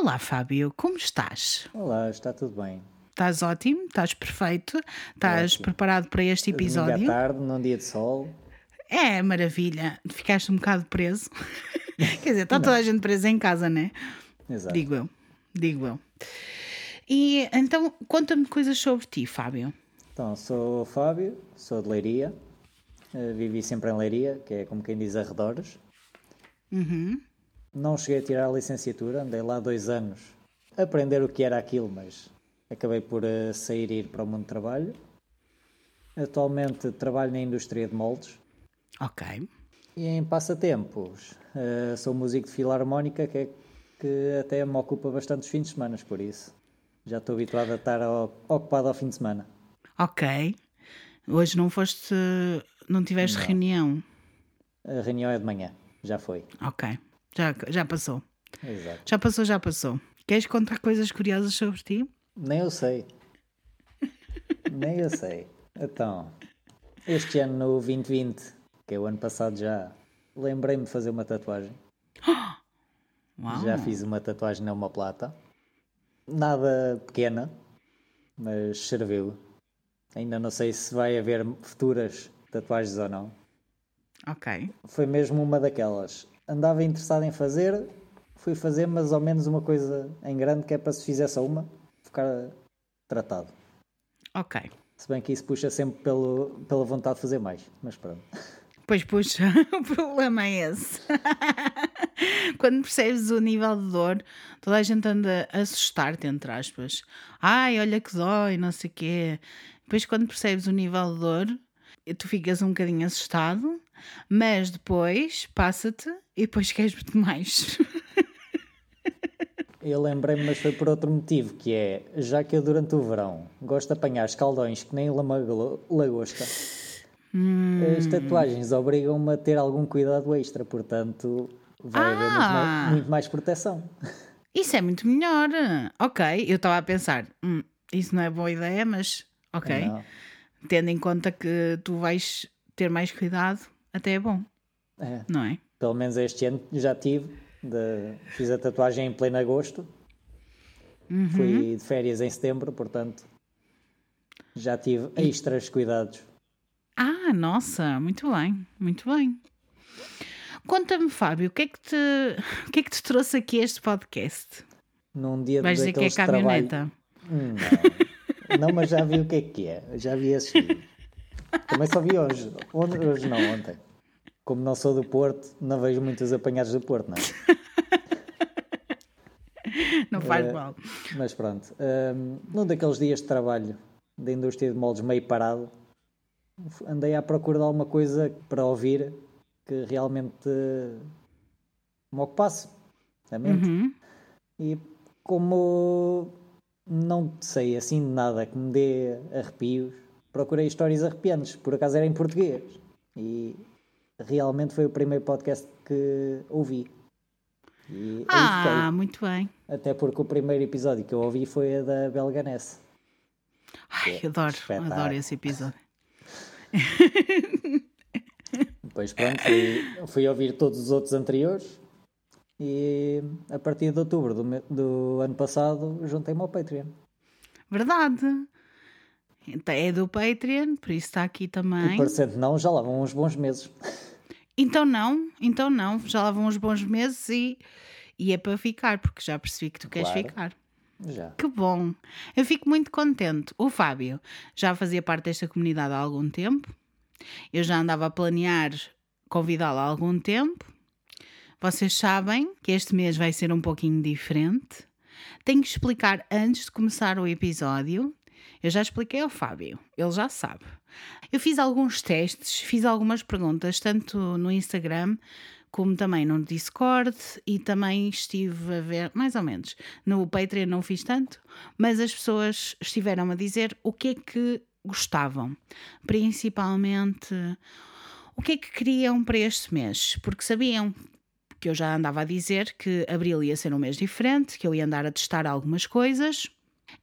Olá, Fábio, como estás? Olá, está tudo bem. Estás ótimo? Estás perfeito? Estás Ótimo. preparado para este Domingo episódio? à tarde, num dia de sol. É, maravilha. Ficaste um bocado preso. Quer dizer, está toda a gente presa em casa, né? Exato. Digo eu. Digo eu. E então, conta-me coisas sobre ti, Fábio. Então, sou o Fábio, sou de Leiria. eh, vivi sempre em Leiria, que é como quem diz arredores. Uhum. Não cheguei a tirar a licenciatura, andei lá dois anos a aprender o que era aquilo, mas acabei por eh, sair e ir para o mundo do trabalho. Atualmente trabalho na indústria de moldes Ok. e em passatempos eh, sou músico de filarmónica, que, é, que até me ocupa bastante os fins de semana, por isso já estou habituado a estar o- ocupado ao fim de semana. Ok. Hoje não foste. Não tiveste reunião. A reunião é de manhã, já foi. Ok. Já, já passou. Exato. Já passou, já passou. Queres contar coisas curiosas sobre ti? Nem eu sei. Nem eu sei. Então, este ano no 2020, que é o ano passado já, lembrei-me de fazer uma tatuagem. Uau. Já fiz uma tatuagem na plata. Nada pequena, mas serviu. Ainda não sei se vai haver futuras tatuagens ou não. Ok. Foi mesmo uma daquelas. Andava interessado em fazer, fui fazer, mas ao menos uma coisa em grande que é para se fizesse só uma, ficar tratado. Ok. Se bem que isso puxa sempre pelo, pela vontade de fazer mais, mas pronto. Pois puxa, o problema é esse. Quando percebes o nível de dor, toda a gente anda a assustar-te, entre aspas. Ai, olha que dói, não sei o quê. Depois, quando percebes o nível de dor, tu ficas um bocadinho assustado, mas depois passa-te e depois queres-te mais. Eu lembrei-me, mas foi por outro motivo, que é, já que eu durante o verão gosto de apanhar escaldões que nem lama lagosta, as tatuagens obrigam-me a ter algum cuidado extra, portanto vai haver muito Ah! mais, muito mais proteção. Isso é muito melhor. Ok, eu estava a pensar, "Hum, isso não é boa ideia, mas ok. Não, Tendo em conta que tu vais ter mais cuidado, até é bom, é, não é? Pelo menos este ano já tive, de- fiz a tatuagem em pleno agosto, fui de férias em setembro, portanto já tive extras cuidados. Ah, nossa, muito bem, muito bem. Conta-me, Fábio, o que, é que te, o que é que te trouxe aqui este podcast? Num dia Vais dizer que é trabalho- caminhoneta? Hum, Não. não, mas já vi o que é que é. Já vi vídeos. Também só vi hoje. Hoje não, ontem. Como não sou do Porto, não vejo muitos apanhados do Porto, não é? Não faz Eh, mal. Mas pronto. hum, num daqueles dias de trabalho da indústria de moldes meio parado, andei à procura de alguma coisa para ouvir que realmente me ocupasse a mente. Uhum. E como não sei assim de nada que me dê arrepios, procurei histórias arrepiantes, por acaso era em português. E realmente foi o primeiro podcast que ouvi. E aí Ah, fiquei. muito bem. Até porque o primeiro episódio que eu ouvi foi a da Belganese. Ai, adoro, espetáculo. adoro esse episódio. Depois pronto, fui, fui ouvir todos os outros anteriores e a partir de outubro do, me- do ano passado juntei-me ao Patreon. Verdade. Então, É do Patreon, por isso está aqui E também. parecendo não, já lá vão uns bons meses. Então não, então não. Já lá vão uns bons meses e, e é para ficar, porque já percebi que tu queres Claro. ficar. Já. Que bom! Eu fico muito contente. O Fábio já fazia parte desta comunidade há algum tempo. Eu já andava a planear convidá-lo há algum tempo. Vocês sabem que este mês vai ser um pouquinho diferente. Tenho que explicar antes de começar o episódio. Eu já expliquei ao Fábio, ele já sabe. Eu fiz alguns testes, fiz algumas perguntas, tanto no Instagram como também no Discord e também estive a ver, mais ou menos, no Patreon não fiz tanto, mas as pessoas estiveram a dizer o que é que gostavam, principalmente o que é que queriam para este mês, porque sabiam que eu já andava a dizer que abril ia ser um mês diferente, que eu ia andar a testar algumas coisas.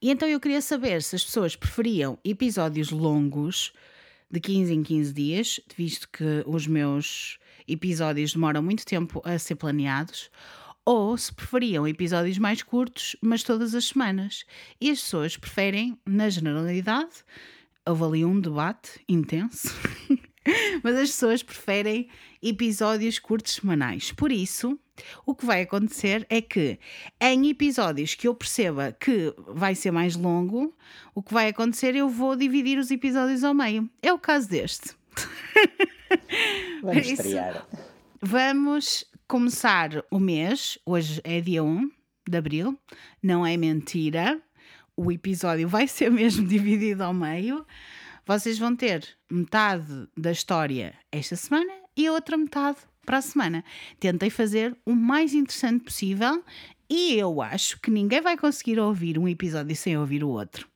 E então eu queria saber se as pessoas preferiam episódios longos, de 15 em 15 dias, visto que os meus episódios demoram muito tempo a ser planeados, ou se preferiam episódios mais curtos, mas todas as semanas. E as pessoas preferem, na generalidade, houve ali um debate intenso, mas as pessoas preferem episódios curtos semanais. Por isso, o que vai acontecer é que em episódios que eu perceba que vai ser mais longo, o que vai acontecer eu vou dividir os episódios ao meio. É o caso deste. Vamos estrear. Vamos começar o mês, hoje é dia 1 de abril, não é mentira. O episódio vai ser mesmo dividido ao meio. Vocês vão ter metade da história esta semana e a outra metade para a semana. Tentei fazer o mais interessante possível e eu acho que ninguém vai conseguir ouvir um episódio sem ouvir o outro.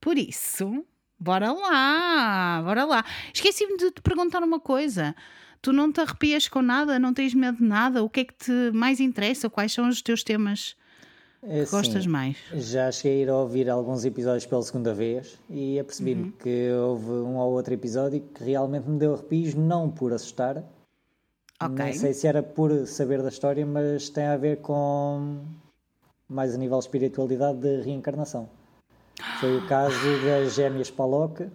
Por isso, bora lá, bora lá. Esqueci-me de te perguntar uma coisa. Tu não te arrepias com nada, não tens medo de nada? O que é que te mais interessa? Quais são os teus temas que Assim, gostas mais? Já cheguei a ir a ouvir alguns episódios pela segunda vez e apercebi-me Uhum. que houve um ou outro episódio que realmente me deu arrepios, não por assustar. Ok. Nem sei se era por saber da história, mas tem a ver com mais a nível de espiritualidade de reencarnação. Foi o caso das gêmeas Palocca,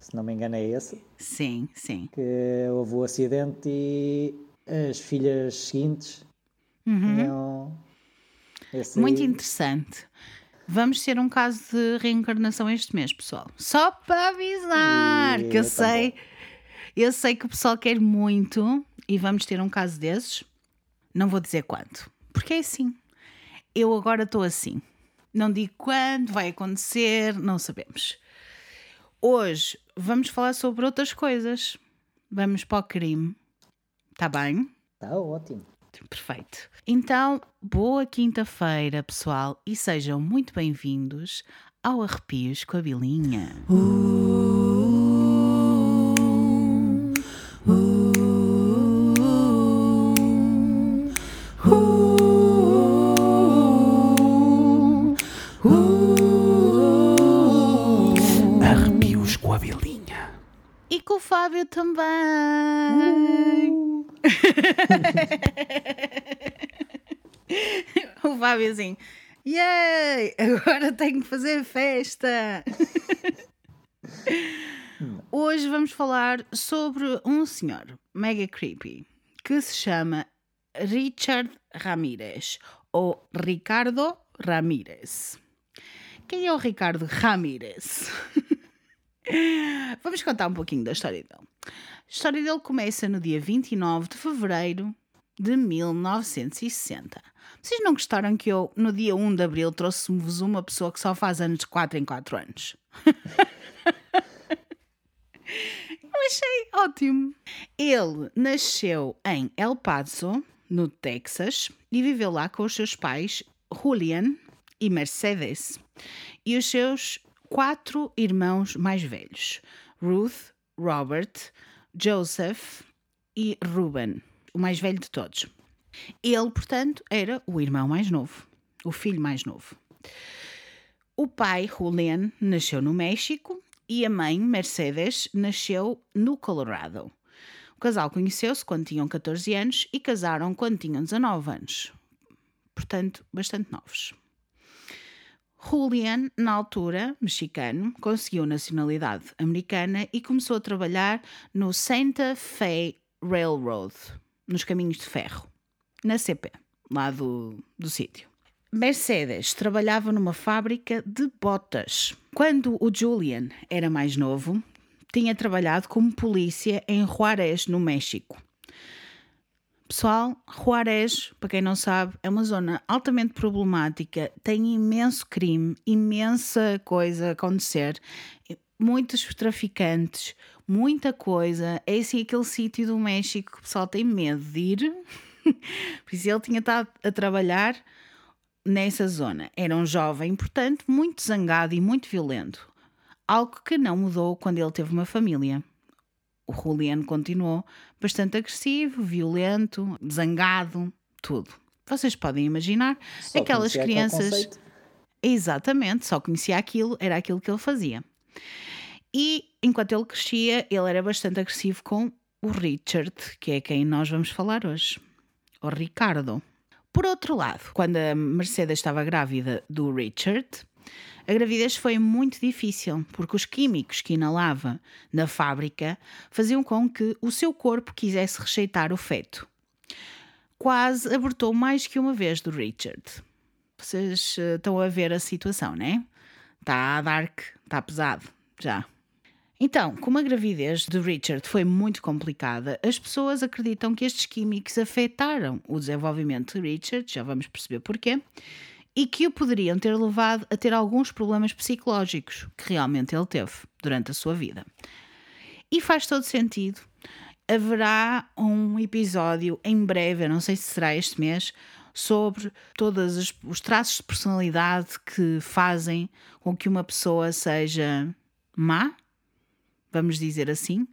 se não me engano é esse, Sim, sim. que houve o acidente e as filhas seguintes tinham esse Uhum. Muito aí- interessante. Vamos ter um caso de reencarnação este mês, pessoal. Só para avisar E que eu tá sei, eu sei que o pessoal quer muito e vamos ter um caso desses. Não vou dizer quando, porque é assim. Eu agora estou assim. Não digo quando vai acontecer, não sabemos. Hoje vamos falar sobre outras coisas. Vamos para o crime. Está bem? Tá ótimo. Perfeito. Então, boa quinta-feira, pessoal, e sejam muito bem-vindos ao Arrepios com a Bilinha. Arrepios Fábio também. o Fábio assim, yay, agora tenho que fazer festa. Hoje vamos falar sobre um senhor mega creepy que se chama Richard Ramírez ou Ricardo Ramírez. Quem é o Ricardo Ramírez? Vamos contar um pouquinho da história dele. História dele começa no dia 29 de fevereiro de 1960. Vocês não gostaram que eu, no dia 1 de abril, trouxe-vos uma pessoa que só faz anos de 4 em 4 anos? eu achei ótimo. Ele nasceu em El Paso, no Texas, e viveu lá com os seus pais, Julian e Mercedes, e os seus quatro irmãos mais velhos, Ruth, Robert, Joseph e Ruben, o mais velho de todos. Ele, portanto, era o irmão mais novo, o filho mais novo. O pai, Julian, nasceu no México e a mãe, Mercedes, nasceu no Colorado. O casal conheceu-se quando tinham 14 anos e casaram quando tinham 19 anos. Portanto, bastante novos. Julian, na altura, mexicano, conseguiu nacionalidade americana e começou a trabalhar no Santa Fe Railroad, nos caminhos de ferro, na CP, lá do, do sítio. Mercedes trabalhava numa fábrica de botas. Quando o Julian era mais novo, tinha trabalhado como polícia em Juárez, no México. Pessoal, Juárez, para quem não sabe, é uma zona altamente problemática, tem imenso crime, imensa coisa a acontecer, muitos traficantes, muita coisa. É assim aquele sítio do México que o pessoal tem medo de ir. Por isso ele tinha estado a trabalhar nessa zona. Era um jovem, portanto, muito zangado e muito violento. Algo que não mudou quando ele teve uma família. O Juliano continuou bastante agressivo, violento, zangado, tudo. Vocês podem imaginar Só aquelas crianças. Exatamente, só conhecia aquilo, era aquilo que ele fazia. E enquanto ele crescia, ele era bastante agressivo com o Richard, que é quem nós vamos falar hoje. O Ricardo. Por outro lado, quando a Mercedes estava grávida do Richard, a gravidez foi muito difícil, porque os químicos que inalava na fábrica faziam com que o seu corpo quisesse rejeitar o feto. Quase abortou mais que uma vez do Richard. Vocês eh, estão a ver a situação, né? Está dark, está pesado, já. Então, como a gravidez de Richard foi muito complicada, as pessoas acreditam que estes químicos afetaram o desenvolvimento de Richard, já vamos perceber porquê, e que o poderiam ter levado a ter alguns problemas psicológicos que realmente ele teve durante a sua vida. E faz todo sentido. Haverá um episódio em breve, eu não sei se será este mês, sobre todos os traços de personalidade que fazem com que uma pessoa seja má, vamos dizer assim,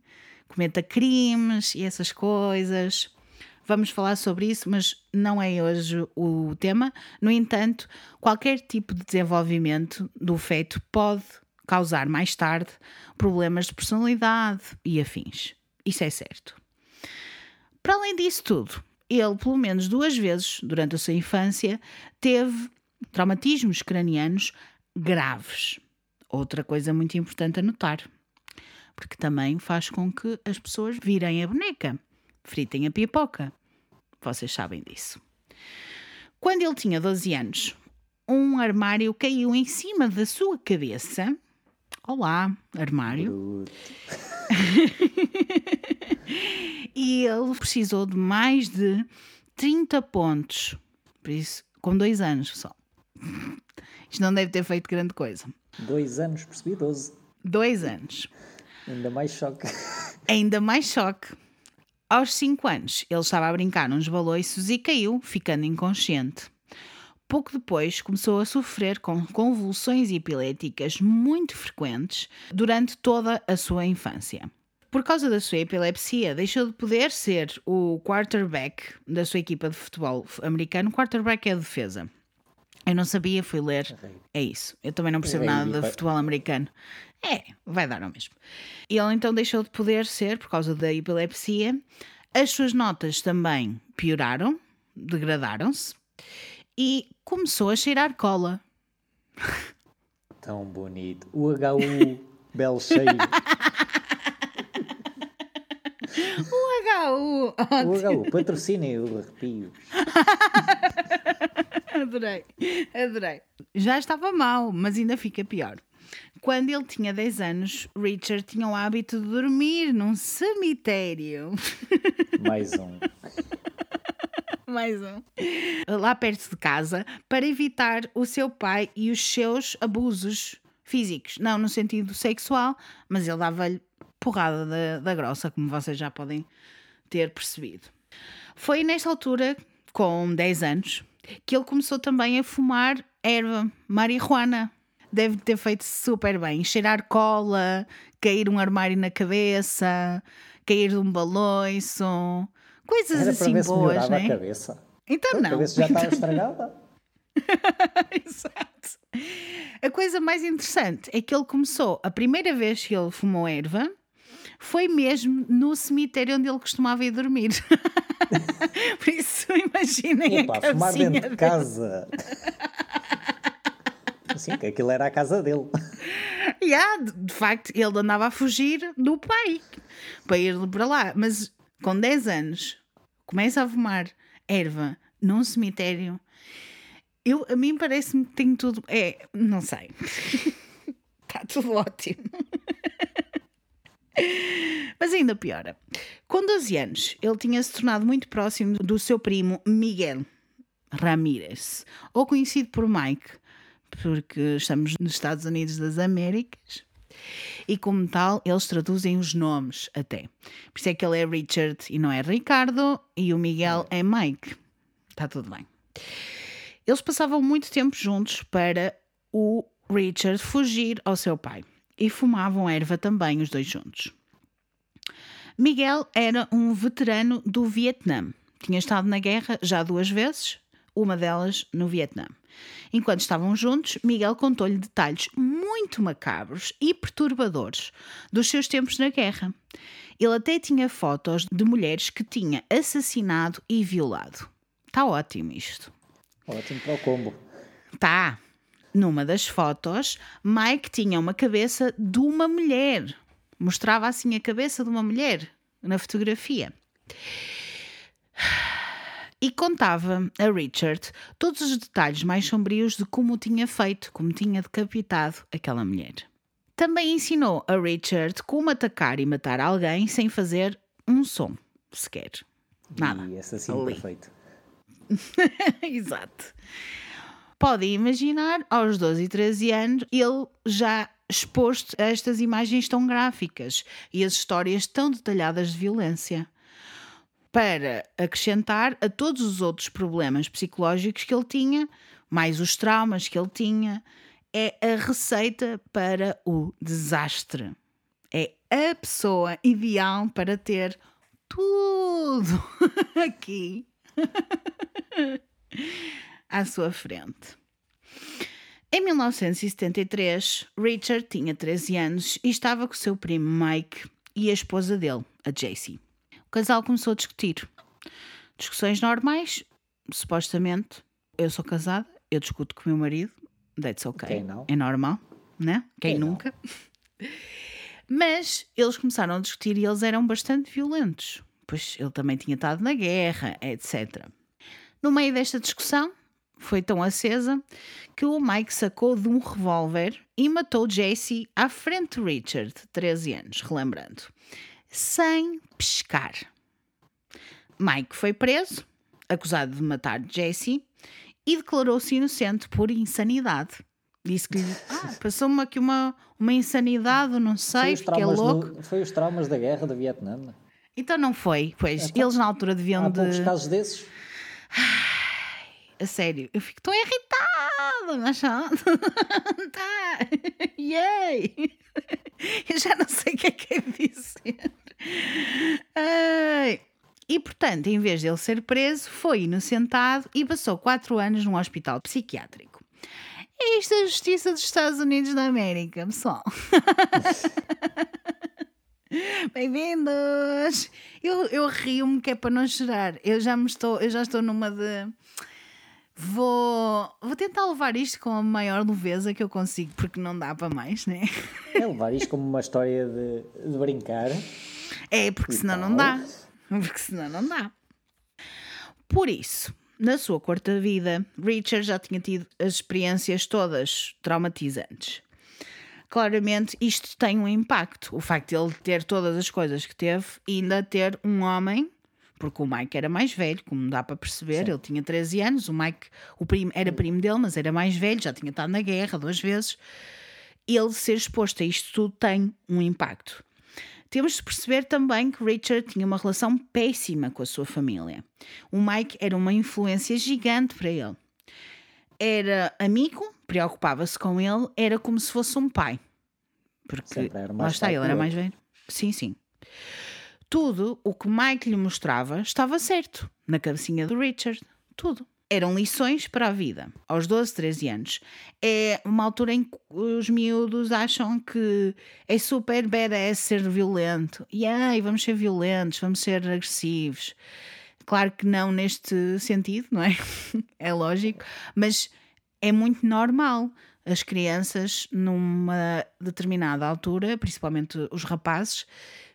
cometa crimes e essas coisas. Vamos falar sobre isso, mas não é hoje o tema. No entanto, qualquer tipo de desenvolvimento do feto pode causar mais tarde problemas de personalidade e afins. Isso é certo. Para além disso tudo, ele, pelo menos duas vezes durante a sua infância, teve traumatismos cranianos graves. Outra coisa muito importante a notar porque também faz com que as pessoas virem a boneca, fritem a pipoca. Vocês sabem disso. Quando ele tinha 12 anos, um armário caiu em cima da sua cabeça. Olá, armário. e ele precisou de mais de 30 pontos. Por isso, com dois anos só. Isto não deve ter feito grande coisa. Dois anos, percebi 12. Dois anos. Ainda mais choque. Ainda mais choque. Aos 5 anos, ele estava a brincar nos baloiços e caiu, ficando inconsciente. Pouco depois, começou a sofrer com convulsões epiléticas muito frequentes durante toda a sua infância. Por causa da sua epilepsia, deixou de poder ser o quarterback da sua equipa de futebol americano. Quarterback é a defesa. Eu não sabia, fui ler. É isso. Eu também não percebo nada de futebol americano. É, vai dar ao mesmo. E ele então deixou de poder ser por causa da epilepsia. As suas notas também pioraram, degradaram-se e começou a cheirar cola. Tão bonito. O HU, belo cheiro. O HU, o HU, patrocinem o arrepios. adorei, adorei. Já estava mal, mas ainda fica pior. Quando ele tinha 10 anos, Richard tinha o hábito de dormir num cemitério. Mais um. Mais um. Lá perto de casa, para evitar o seu pai e os seus abusos físicos. Não no sentido sexual, mas ele dava-lhe porrada da, da grossa, como vocês já podem ter percebido. Foi nesta altura, com 10 anos, que ele começou também a fumar erva marihuana deve ter feito super bem. Cheirar cola, cair um armário na cabeça, cair de um baloiço, coisas Era assim boas, né? a cabeça. Então A não. cabeça já estava estragada. Exato. A coisa mais interessante é que ele começou, a primeira vez que ele fumou erva, foi mesmo no cemitério onde ele costumava ir dormir. Por isso, imaginem Epá, a fumar cabecinha dentro de dele. casa. Sim, que aquilo era a casa dele. Yeah, de de facto, ele andava a fugir do pai para ir para lá. Mas com 10 anos, começa a fumar erva num cemitério. Eu, a mim parece-me que tem tudo. É, não sei. Está tudo ótimo. Mas ainda piora. Com 12 anos, ele tinha se tornado muito próximo do seu primo Miguel Ramírez, ou conhecido por Mike, porque estamos nos Estados Unidos das Américas. E como tal, eles traduzem os nomes até. Por isso é que ele é Richard e não é Ricardo, e o Miguel é Mike. Está tudo bem. Eles passavam muito tempo juntos para o Richard fugir ao seu pai. E fumavam erva também, os dois juntos. Miguel era um veterano do Vietnã. Tinha estado na guerra já duas vezes, uma delas no Vietnã. Enquanto estavam juntos, Miguel contou-lhe detalhes muito macabros e perturbadores dos seus tempos na guerra. Ele até tinha fotos de mulheres que tinha assassinado e violado. Está ótimo isto. Ótimo para o combo. Tá. Numa das fotos, Mike tinha uma cabeça de uma mulher. Mostrava assim a cabeça de uma mulher na fotografia. E contava a Richard todos os detalhes mais sombrios de como tinha feito, como tinha decapitado aquela mulher. Também ensinou a Richard como atacar e matar alguém sem fazer um som sequer. Nada. E assassino Ali. perfeito. Exato. Podem imaginar, aos 12 e 13 anos, ele já exposto a estas imagens tão gráficas e as histórias tão detalhadas de violência. Para acrescentar a todos os outros problemas psicológicos que ele tinha, mais os traumas que ele tinha, é a receita para o desastre. É a pessoa ideal para ter tudo aqui à sua frente. Em 1973, Richard tinha 13 anos e estava com o seu primo Mike e a esposa dele, a Jacy. O casal começou a discutir. Discussões normais, supostamente. Eu sou casada, eu discuto com o meu marido, that's okay. Quem não? É normal, né? Quem, Quem não? nunca? Mas eles começaram a discutir e eles eram bastante violentos, pois ele também tinha estado na guerra, etc. No meio desta discussão, foi tão acesa que o Mike sacou de um revólver e matou Jesse à frente de Richard, 13 anos, relembrando, sem pescar. Mike foi preso, acusado de matar Jesse, e declarou-se inocente por insanidade. Disse que lhe ah, passou-me aqui uma, uma insanidade, não sei, é traumas louco. do- foi os traumas da guerra do Vietnã. Então não foi, pois eles na altura deviam Há de. poucos casos desses. A sério, eu fico tão irritada, mas só. tá! Yay! Eu já não sei o que é que é dizer. Ai. E portanto, em vez de ele ser preso, foi inocentado e passou quatro anos num hospital psiquiátrico. Isto é a justiça dos Estados Unidos da América, pessoal. Bem-vindos! Eu, eu rio-me que é para não chorar. Eu já me estou, eu já estou numa de. Vou, vou tentar levar isto com a maior leveza que eu consigo, porque não dá para mais, né? É levar isto como uma história de, de brincar. É, porque senão não dá. Porque senão não dá. Por isso, na sua curta vida, Richard já tinha tido as experiências todas traumatizantes. Claramente, isto tem um impacto. O facto de ele ter todas as coisas que teve e ainda ter um homem, porque o Mike era mais velho, como dá para perceber, ele tinha 13 anos, o Mike o primo, era primo dele, mas era mais velho, já tinha estado na guerra duas vezes. Ele ser exposto a isto tudo tem um impacto. Temos de perceber também que Richard tinha uma relação péssima com a sua família. O Mike era uma influência gigante para ele. Era amigo, preocupava-se com ele, era como se fosse um pai. Porque lá está, ele era mais velho. Sim, sim. Tudo o que Mike lhe mostrava estava certo na cabecinha do Richard. Tudo. Eram lições para a vida. Aos 12, 13 anos. É uma altura em que os miúdos acham que é super badass ser violento. E ai, vamos ser violentos, vamos ser agressivos. Claro que não neste sentido, não é? É lógico. Mas é muito normal as crianças, numa determinada altura, principalmente os rapazes,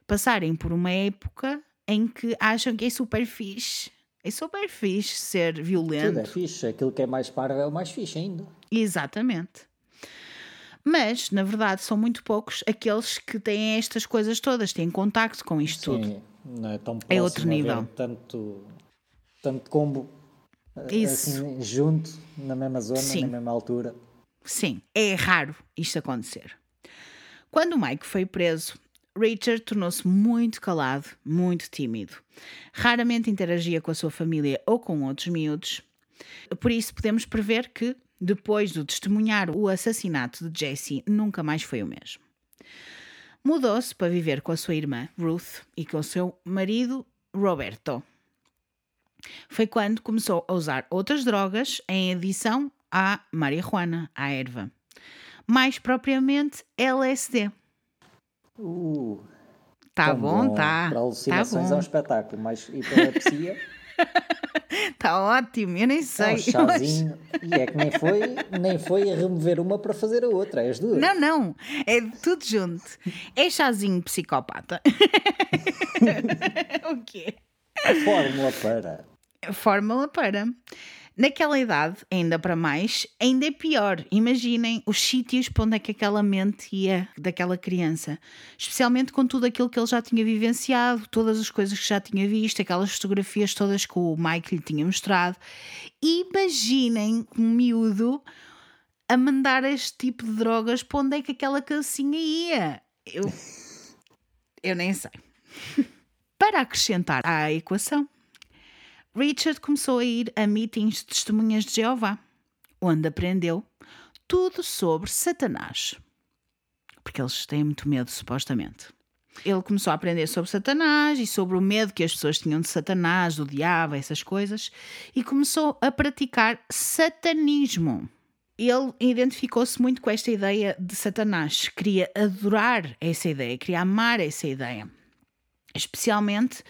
passarem por uma época em que acham que é super fixe. É super fixe ser Tudo violento. é fixe. Aquilo que é mais parvo é o mais fixe ainda. Exatamente. Mas, na verdade, são muito poucos aqueles que têm estas coisas todas, têm contacto com isto tudo. Sim, não é tão É outro próximo haver nível. Tanto, tanto combo eh, Isso. assim, junto, na mesma zona, Sim. na mesma altura. Sim, é raro isto acontecer. Quando o Mike foi preso, Richard tornou-se muito calado, muito tímido. Raramente interagia com a sua família ou com outros miúdos. Por isso, podemos prever que, depois de testemunhar o assassinato de Jesse, nunca mais foi o mesmo. Mudou-se para viver com a sua irmã, Ruth, e com o seu marido, Roberto. Foi quando começou a usar outras drogas em adição à marihuana, à erva. Mais propriamente LSD. Tá bom, tá. Para Tá alucinações é um espetáculo, mas epilepsia Está ótimo, eu nem É sei. um chazinho. E é que nem foi, nem foi a remover uma para fazer a outra, é as duas. Não, não, é tudo junto. É chazinho psicopata. o quê? A fórmula para. Fórmula para. Naquela idade, ainda para mais, ainda é pior. Imaginem os sítios para onde é que aquela mente ia daquela criança. Especialmente com tudo aquilo que ele já tinha vivenciado, todas as coisas que já tinha visto, aquelas fotografias todas que o Mike lhe tinha mostrado. Imaginem um miúdo a mandar este tipo de drogas para onde é que aquela calcinha ia. Eu, eu nem sei. Para acrescentar à equação, Richard começou a ir a meetings de testemunhas de Jeová, onde aprendeu tudo sobre Satanás. Porque eles têm muito medo, supostamente. Ele começou a aprender sobre Satanás e sobre o medo que as pessoas tinham de Satanás, do diabo, essas coisas, e começou a praticar satanismo. Ele identificou-se muito com esta ideia de Satanás, queria adorar essa ideia, queria amar essa ideia. Especialmente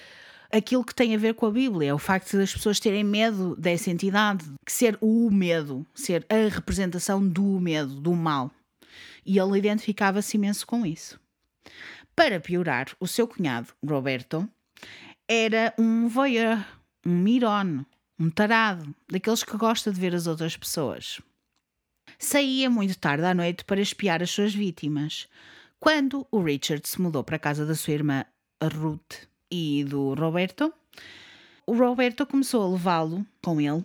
aquilo que tem a ver com a Bíblia, o facto das pessoas terem medo dessa entidade, ser o medo, ser a representação do medo, do mal. E ele identificava-se imenso com isso. Para piorar, o seu cunhado, Roberto, era um voyeur, um mirone, um tarado, daqueles que gosta de ver as outras pessoas. Saía muito tarde à noite para espiar as suas vítimas. Quando o Richard se mudou para a casa da sua irmã Ruth e do Roberto, o Roberto começou a levá-lo com ele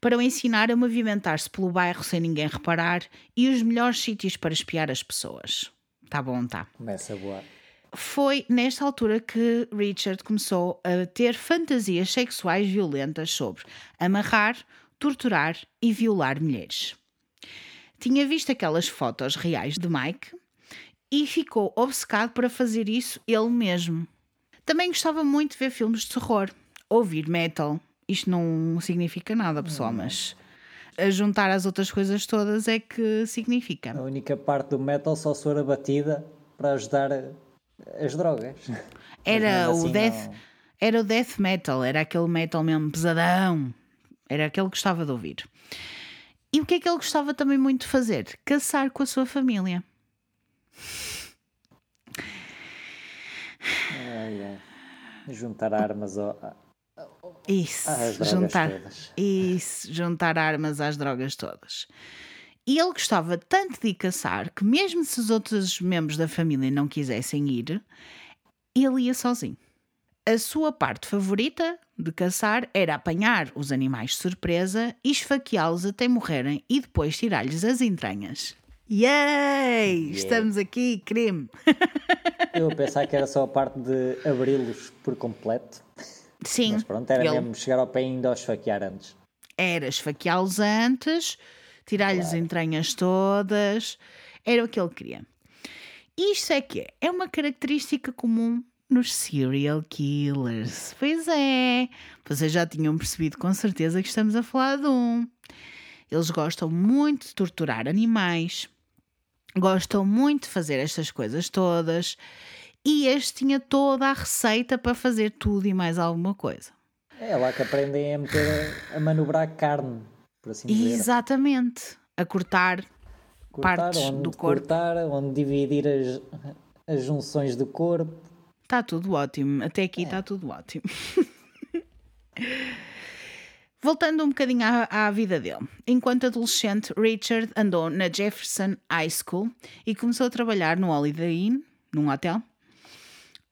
para o ensinar a movimentar-se pelo bairro sem ninguém reparar e os melhores sítios para espiar as pessoas. Tá bom, tá. Começa a voar. Foi nesta altura que Richard começou a ter fantasias sexuais violentas sobre amarrar, torturar e violar mulheres. Tinha visto aquelas fotos reais de Mike e ficou obcecado para fazer isso ele mesmo. Também gostava muito de ver filmes de terror, ouvir metal. Isto não significa nada, pessoal, mas a juntar as outras coisas todas é que significa. A única parte do metal só se for a batida para ajudar as drogas. Era Mas o assim death, não- era o death metal, era aquele metal mesmo pesadão. Era aquele que gostava de ouvir. E o que é que ele gostava também muito de fazer? Caçar com a sua família. Ai, ai. Juntar armas ao, Isso, às drogas juntar, todas. isso, juntar armas às drogas todas. E ele gostava tanto de ir caçar que, mesmo se os outros membros da família não quisessem ir, ele ia sozinho. A sua parte favorita de caçar era apanhar os animais de surpresa e esfaqueá-los até morrerem e depois tirar-lhes as entranhas. Yay! Estamos aqui, crime! Eu a pensar que era só a parte de abri-los por completo. Sim, Mas pronto, era ele mesmo chegar ao pé e ainda os esfaquear antes. era esfaqueá-los antes, tirar-lhes as entranhas todas, era o que ele queria. Isto é que é, é uma característica comum nos serial killers. Pois é, vocês já tinham percebido com certeza que estamos a falar de um. Eles gostam muito de torturar animais, gostam muito de fazer estas coisas todas, e este tinha toda a receita para fazer tudo e mais alguma coisa. É lá que aprendem a meter, a manobrar carne, por assim dizer. Exatamente. A cortar Cortar, partes onde do corpo. cortar, onde dividir as, as junções do corpo. Está tudo ótimo. Até aqui está tudo ótimo. Voltando um bocadinho à, à vida dele. Enquanto adolescente, Richard andou na Jefferson High School e começou a trabalhar no Holiday Inn, num hotel,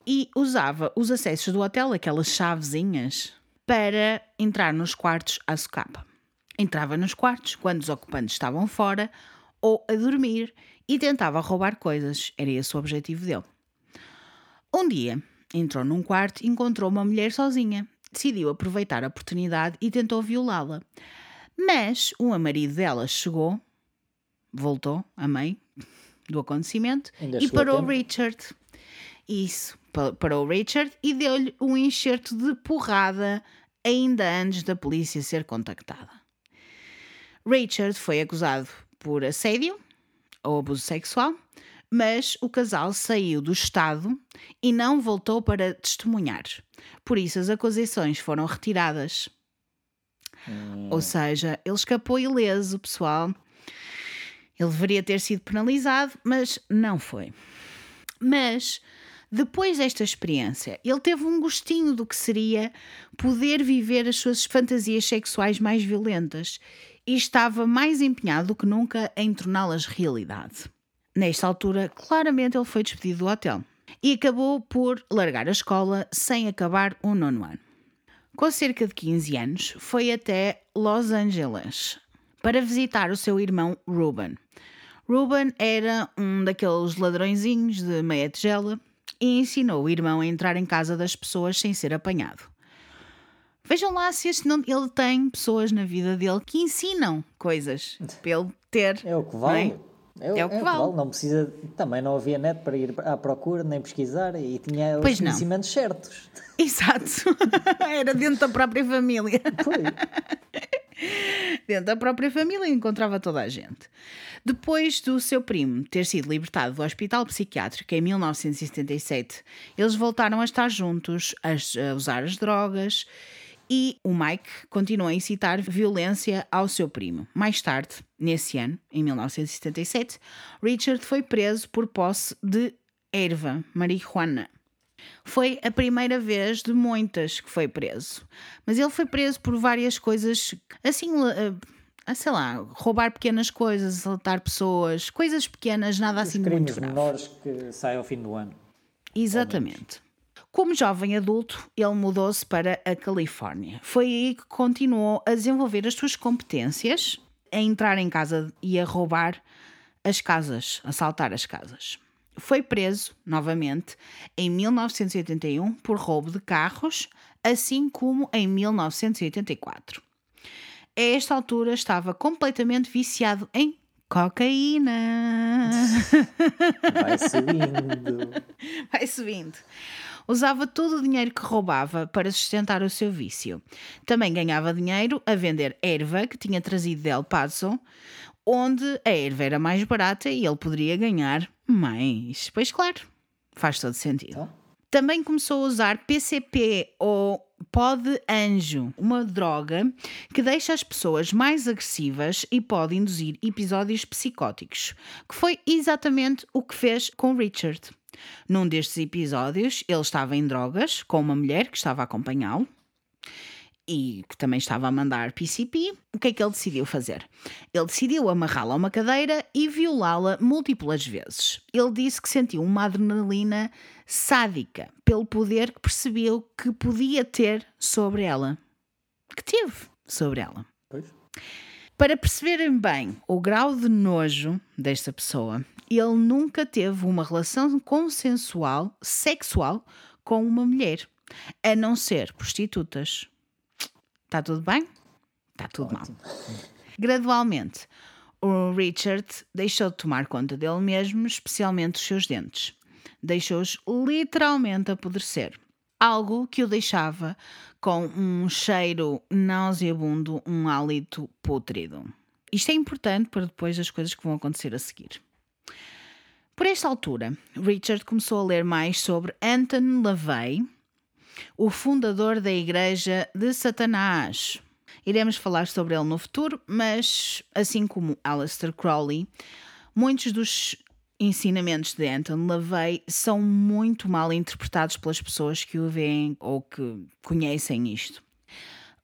e usava os acessos do hotel, aquelas chavezinhas, para entrar nos quartos à socapa. Entrava nos quartos quando os ocupantes estavam fora ou a dormir e tentava roubar coisas. Era esse o objetivo dele. Um dia, entrou num quarto e encontrou uma mulher sozinha. Decidiu aproveitar a oportunidade e tentou violá-la. Mas o marido dela chegou, voltou, a mãe do acontecimento, Ainda e parou tempo. Richard. Isso, pa- parou Richard e deu-lhe um enxerto de porrada ainda antes da polícia ser contactada. Richard foi acusado por assédio ou abuso sexual, Mas o casal saiu do Estado e não voltou para testemunhar. Por isso, as acusações foram retiradas. Ou seja, ele escapou ileso, pessoal. Ele deveria ter sido penalizado, mas não foi. Mas depois desta experiência, ele teve um gostinho do que seria poder viver as suas fantasias sexuais mais violentas e estava mais empenhado do que nunca em torná-las realidade. Nesta altura, claramente ele foi despedido do hotel e acabou por largar a escola sem acabar o nono ano. Com cerca de 15 anos, foi até Los Angeles para visitar o seu irmão Ruben. Ruben era um daqueles ladrõezinhos de meia tigela e ensinou o irmão a entrar em casa das pessoas sem ser apanhado. Vejam lá se este não, ele tem pessoas na vida dele que ensinam coisas para ele ter. É o que não vale. É o que vale. Não precisa. Também não havia net para ir à procura nem pesquisar e tinha os Pois não. conhecimentos certos. Exato. Era dentro da própria família. Foi. Dentro da própria família encontrava toda a gente. Depois do seu primo ter sido libertado do hospital psiquiátrico em 1977, eles voltaram a estar juntos, a, a usar as drogas e o Mike continuou a incitar violência ao seu primo. Mais tarde, nesse ano, em 1977, Richard foi preso por posse de erva, marihuana. Foi a primeira vez de muitas que foi preso. Mas ele foi preso por várias coisas, assim, eh, ah, sei lá, roubar pequenas coisas, assaltar pessoas, coisas pequenas, nada Os assim crimes muito grave. menores que saem ao fim do ano. Exatamente. Como jovem adulto, ele mudou-se para a Califórnia. Foi aí que continuou a desenvolver as suas competências, a entrar em casa e a roubar as casas, assaltar as casas. Foi preso, novamente, em 1981 por roubo de carros, assim como em 1984. A esta altura estava completamente viciado em cocaína. Vai subindo. Vai subindo. Usava todo o dinheiro que roubava para sustentar o seu vício. Também ganhava dinheiro a vender erva que tinha trazido de El Paso, onde a erva era mais barata e ele poderia ganhar mais. Pois claro, faz todo sentido. Então, Também começou a usar PCP ou pó de anjo, uma droga que deixa as pessoas mais agressivas e pode induzir episódios psicóticos, que foi exatamente o que fez com Richard. Num destes episódios, ele estava em drogas com uma mulher que estava a acompanhá-lo e que também estava a mandar PCP, o que é que ele decidiu fazer? Ele decidiu amarrá-la a uma cadeira e violá-la múltiplas vezes. Ele disse que sentiu uma adrenalina sádica pelo poder que percebeu que podia ter sobre ela. Que teve sobre ela. pois. Para perceberem bem o grau de nojo desta pessoa, ele nunca teve uma relação consensual, sexual, com uma mulher, a não ser prostitutas. Está tudo bem? Está tudo mal. Gradualmente, o Richard deixou de tomar conta dele mesmo, especialmente os seus dentes. Deixou-os literalmente apodrecer. Algo que o deixava com um cheiro nauseabundo, um hálito pútrido. Isto é importante para depois as coisas que vão acontecer a seguir. Por esta altura, Richard começou a ler mais sobre Anton LaVey, o fundador da Igreja de Satanás. Iremos falar sobre ele no futuro, mas assim como Aleister Crowley, muitos dos ensinamentos de Anton LaVey são muito mal interpretados pelas pessoas que o veem ou que conhecem isto.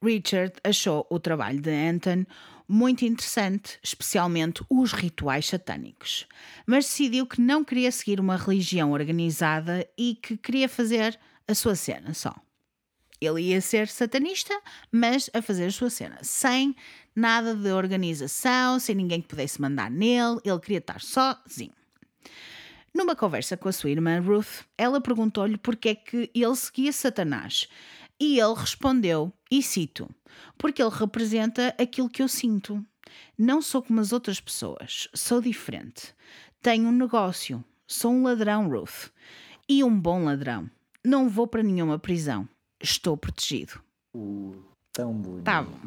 Richard achou o trabalho de Anton muito interessante, especialmente os rituais satânicos, mas decidiu que não queria seguir uma religião organizada e que queria fazer a sua cena só. Ele ia ser satanista, mas a fazer a sua cena, sem nada de organização, sem ninguém que pudesse mandar nele, ele queria estar sozinho. Numa conversa com a sua irmã Ruth, ela perguntou-lhe porque é que ele seguia Satanás. E ele respondeu, e cito: Porque ele representa aquilo que eu sinto. Não sou como as outras pessoas, sou diferente. Tenho um negócio, sou um ladrão, Ruth. E um bom ladrão. Não vou para nenhuma prisão. Estou protegido. Uh, tão bonito. Tá bom.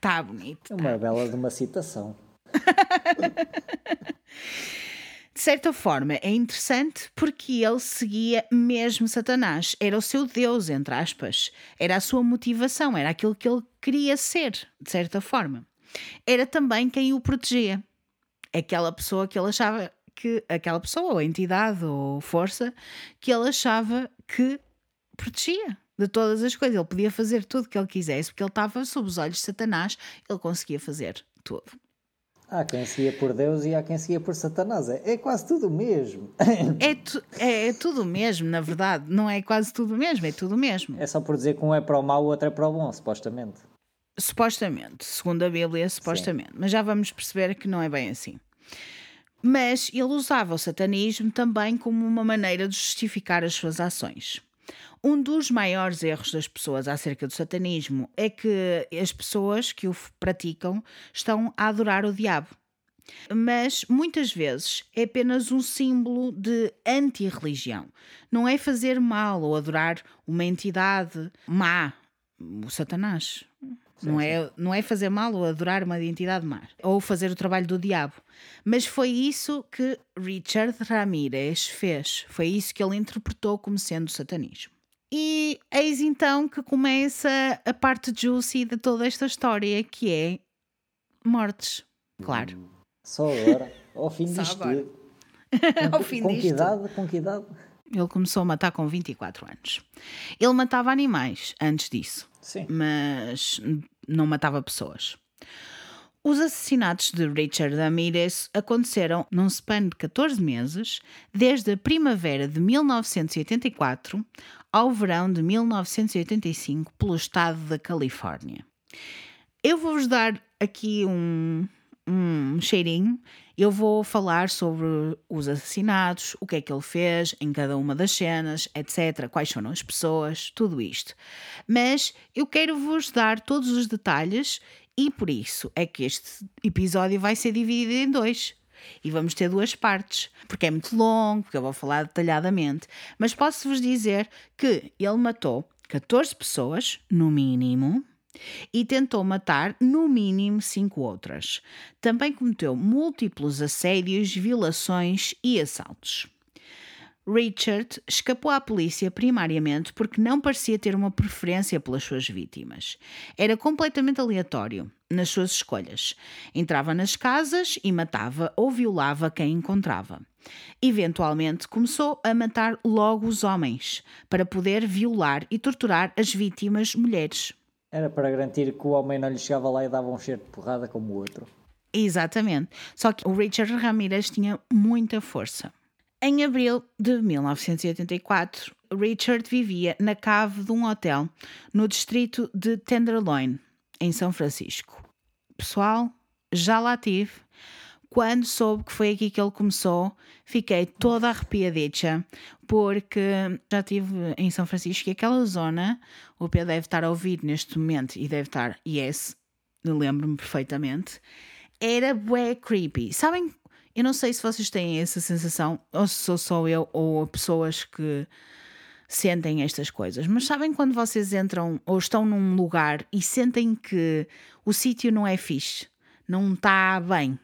Tá bonito. É uma bela de uma citação. De certa forma é interessante porque ele seguia mesmo Satanás. Era o seu Deus, entre aspas. Era a sua motivação, era aquilo que ele queria ser, de certa forma. Era também quem o protegia. Aquela pessoa que ele achava que. aquela pessoa, ou entidade, ou força, que ele achava que protegia de todas as coisas. Ele podia fazer tudo o que ele quisesse, porque ele estava sob os olhos de Satanás, ele conseguia fazer tudo. Há quem seguia por Deus e há quem seguia por Satanás. É, é quase tudo o mesmo. É, tu, é, é tudo o mesmo, na verdade. Não é quase tudo o mesmo, é tudo o mesmo. É só por dizer que um é para o mau, o outro é para o bom, supostamente. Supostamente, segundo a Bíblia, supostamente. Mas já vamos perceber que não é bem assim. Mas ele usava o satanismo também como uma maneira de justificar as suas ações. Um dos maiores erros das pessoas acerca do satanismo é que as pessoas que o praticam estão a adorar o diabo. Mas muitas vezes é apenas um símbolo de anti-religião. Não é fazer mal ou adorar uma entidade má, o Satanás. Sim, não, é, não é fazer mal ou adorar uma entidade má, ou fazer o trabalho do diabo. Mas foi isso que Richard Ramirez fez. Foi isso que ele interpretou como sendo o satanismo. E eis então que começa a parte juicy de toda esta história, que é mortes, claro. Hum, só agora, ao fim Só disto agora. tudo. Ao fim com disto. que idade? Com que idade? Ele começou a matar com 24 anos. Ele matava animais antes disso, Sim. mas não matava pessoas. Os assassinatos de Richard Ramirez aconteceram num span de 14 meses, desde a primavera de 1984 ao verão de 1985, pelo estado da Califórnia. Eu vou-vos dar aqui um, um cheirinho. Eu vou falar sobre os assassinatos, o que é que ele fez em cada uma das cenas, etc. Quais foram as pessoas, tudo isto. Mas eu quero vos dar todos os detalhes e por isso é que este episódio vai ser dividido em dois. E vamos ter duas partes, porque é muito longo, porque eu vou falar detalhadamente. Mas posso-vos dizer que ele matou 14 pessoas, no mínimo, e tentou matar no mínimo cinco outras. Também cometeu múltiplos assédios, violações e assaltos. Richard escapou à polícia primariamente porque não parecia ter uma preferência pelas suas vítimas. Era completamente aleatório nas suas escolhas. Entrava nas casas e matava ou violava quem encontrava. Eventualmente começou a matar logo os homens, para poder violar e torturar as vítimas mulheres. Era para garantir que o homem não lhe chegava lá e dava um cheiro de porrada como o outro. Exatamente. Só que o Richard Ramirez tinha muita força. Em abril de 1984, Richard vivia na cave de um hotel no distrito de Tenderloin, em São Francisco. Pessoal, já lá tive. Quando soube que foi aqui que ele começou, fiquei toda arrepiadicha, porque já estive em São Francisco e aquela zona, o Pedro deve estar a ouvir neste momento e deve estar, yes, lembro-me perfeitamente, era bué creepy. Sabem eu não sei se vocês têm essa sensação, ou se sou só eu ou pessoas que sentem estas coisas, mas sabem quando vocês entram ou estão num lugar e sentem que o sítio não é fixe, não está bem.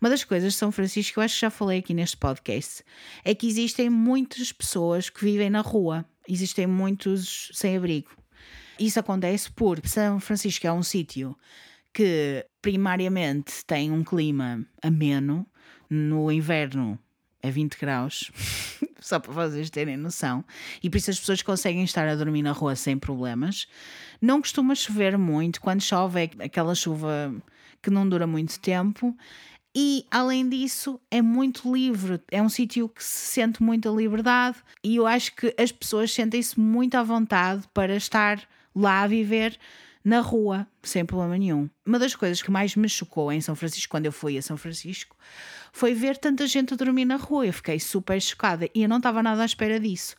Uma das coisas de São Francisco, eu acho que já falei aqui neste podcast, é que existem muitas pessoas que vivem na rua, existem muitos sem-abrigo. Isso acontece porque São Francisco é um sítio que primariamente tem um clima ameno, no inverno a 20 graus, só para vocês terem noção, e por isso as pessoas conseguem estar a dormir na rua sem problemas. Não costuma chover muito, quando chove é aquela chuva que não dura muito tempo. E além disso, é muito livre, é um sítio que se sente muita liberdade e eu acho que as pessoas sentem-se muito à vontade para estar lá a viver na rua, sem problema nenhum. Uma das coisas que mais me chocou em São Francisco, quando eu fui a São Francisco, foi ver tanta gente a dormir na rua. Eu fiquei super chocada e eu não estava nada à espera disso.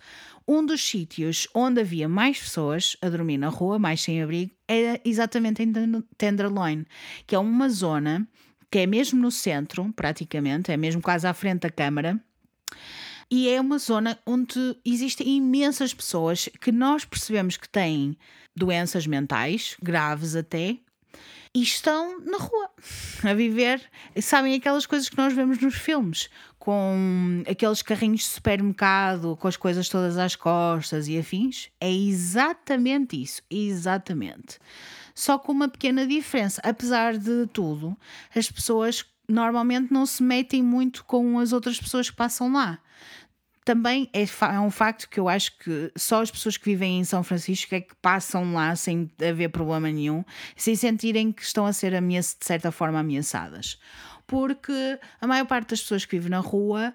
Um dos sítios onde havia mais pessoas a dormir na rua, mais sem abrigo, era exatamente em Tenderloin, que é uma zona que é mesmo no centro, praticamente, é mesmo quase à frente da Câmara. E é uma zona onde existem imensas pessoas que nós percebemos que têm doenças mentais, graves até, e estão na rua a viver. Sabem aquelas coisas que nós vemos nos filmes, com aqueles carrinhos de supermercado, com as coisas todas às costas e afins? É exatamente isso, exatamente. Só com uma pequena diferença. Apesar de tudo, as pessoas normalmente não se metem muito com as outras pessoas que passam lá também é, é, um facto que eu acho que só as pessoas que vivem em São Francisco é que passam lá sem haver problema nenhum, sem sentirem que estão a ser de certa forma ameaçadas. Porque a maior parte das pessoas que vivem na rua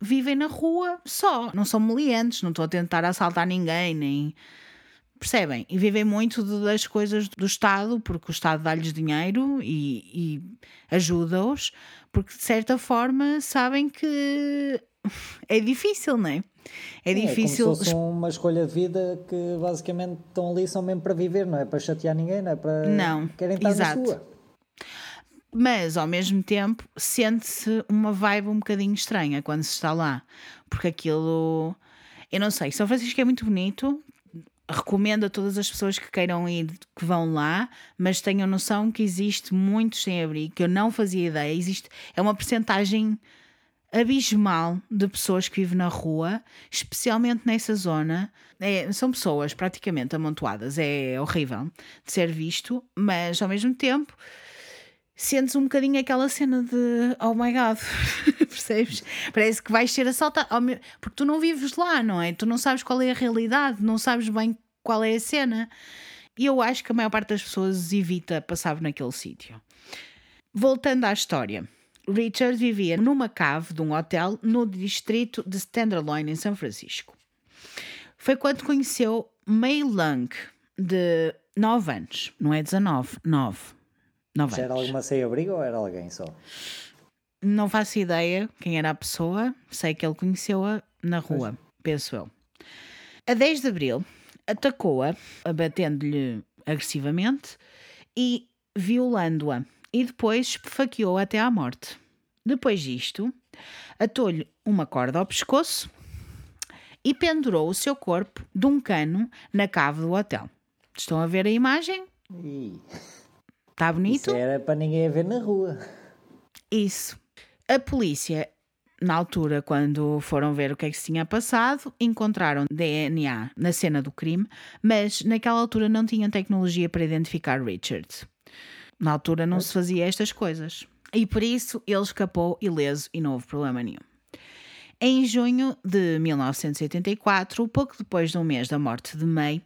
vivem na rua só, não são meliantes, não estou a tentar assaltar ninguém, nem. Percebem? E vivem muito das coisas do Estado, porque o Estado dá-lhes dinheiro e, e ajuda-os, porque de certa forma sabem que é difícil, não é? É difícil. É como se fosse uma escolha de vida que basicamente estão ali só mesmo para viver, não é para chatear ninguém, não é para. Não. Querem estar exato. na sua. Mas ao mesmo tempo sente-se uma vibe um bocadinho estranha quando se está lá, porque aquilo. Eu não sei, São Francisco é muito bonito, recomendo a todas as pessoas que queiram ir que vão lá, mas tenham noção que existe muitos sem abrigo, que eu não fazia ideia. Existe, é uma percentagem abismal de pessoas que vivem na rua, especialmente nessa zona. É, são pessoas praticamente amontoadas, é horrível de ser visto, mas ao mesmo tempo sentes um bocadinho aquela cena de oh my god, percebes? Parece que vais ser assaltado, porque tu não vives lá, não é? Tu não sabes qual é a realidade, não sabes bem qual é a cena. E eu acho que a maior parte das pessoas evita passar naquele sítio. Voltando à história. Richard vivia numa cave de um hotel no distrito de Tenderloin, em São Francisco. Foi quando conheceu May Lung, de 9 anos, não é 19, 9. 9 Já era alguma sem-abrigo ou era alguém só? Não faço ideia quem era a pessoa, sei que ele conheceu-a na rua, pois. penso eu. A 10 de abril, atacou-a, abatendo-lhe agressivamente e violando-a e depois esfaqueou até à morte. Depois disto, atou-lhe uma corda ao pescoço e pendurou o seu corpo de um cano na cave do hotel. Estão a ver a imagem? Está bonito? Isso era para ninguém ver na rua. Isso. A polícia, na altura, quando foram ver o que é que se tinha passado, encontraram DNA na cena do crime, mas naquela altura não tinham tecnologia para identificar Richard. Na altura não se fazia estas coisas. E por isso ele escapou ileso e não houve problema nenhum. Em junho de 1984, pouco depois de um mês da morte de May,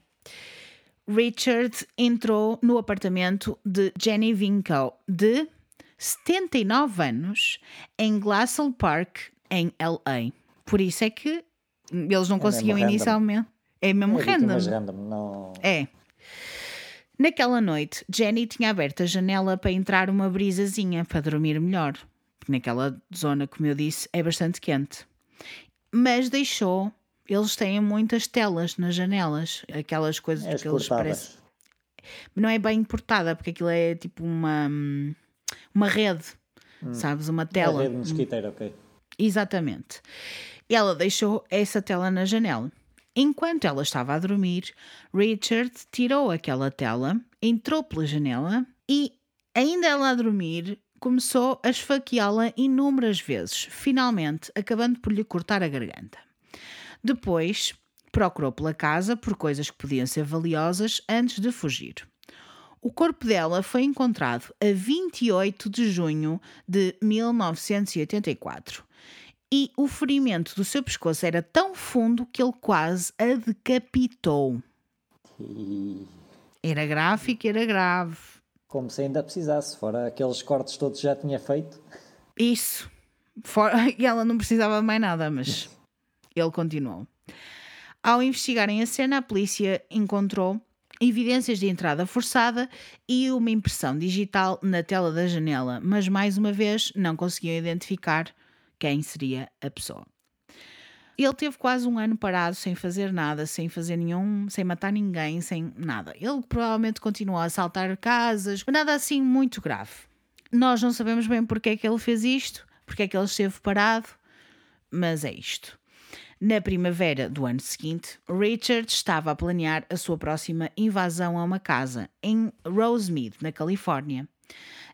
Richard entrou no apartamento de Jenny Winkle, de 79 anos, em Glassell Park, em LA. Por isso é que eles não é conseguiam inicialmente. É mesmo é random. random não... É. Naquela noite, Jenny tinha aberto a janela para entrar uma brisazinha para dormir melhor. Naquela zona, como eu disse, é bastante quente. Mas deixou. Eles têm muitas telas nas janelas, aquelas coisas é que eles parecem. Não é bem importada, porque aquilo é tipo uma, uma rede, hum. sabes? Uma tela. Uma rede mosquiteira, ok. Exatamente. Ela deixou essa tela na janela. Enquanto ela estava a dormir, Richard tirou aquela tela, entrou pela janela e, ainda ela a dormir, começou a esfaqueá-la inúmeras vezes, finalmente acabando por lhe cortar a garganta. Depois, procurou pela casa por coisas que podiam ser valiosas antes de fugir. O corpo dela foi encontrado a 28 de junho de 1984 e o ferimento do seu pescoço era tão fundo que ele quase a decapitou. Era gráfico, era grave. Como se ainda precisasse, fora aqueles cortes todos já tinha feito. Isso. Fora, e ela não precisava de mais nada, mas ele continuou. Ao investigarem a cena, a polícia encontrou evidências de entrada forçada e uma impressão digital na tela da janela, mas mais uma vez não conseguiam identificar quem seria a pessoa. Ele teve quase um ano parado sem fazer nada, sem fazer nenhum, sem matar ninguém, sem nada. Ele provavelmente continuou a assaltar casas, nada assim muito grave. Nós não sabemos bem porque é que ele fez isto, porque é que ele esteve parado, mas é isto. Na primavera do ano seguinte, Richard estava a planear a sua próxima invasão a uma casa em Rosemead, na Califórnia.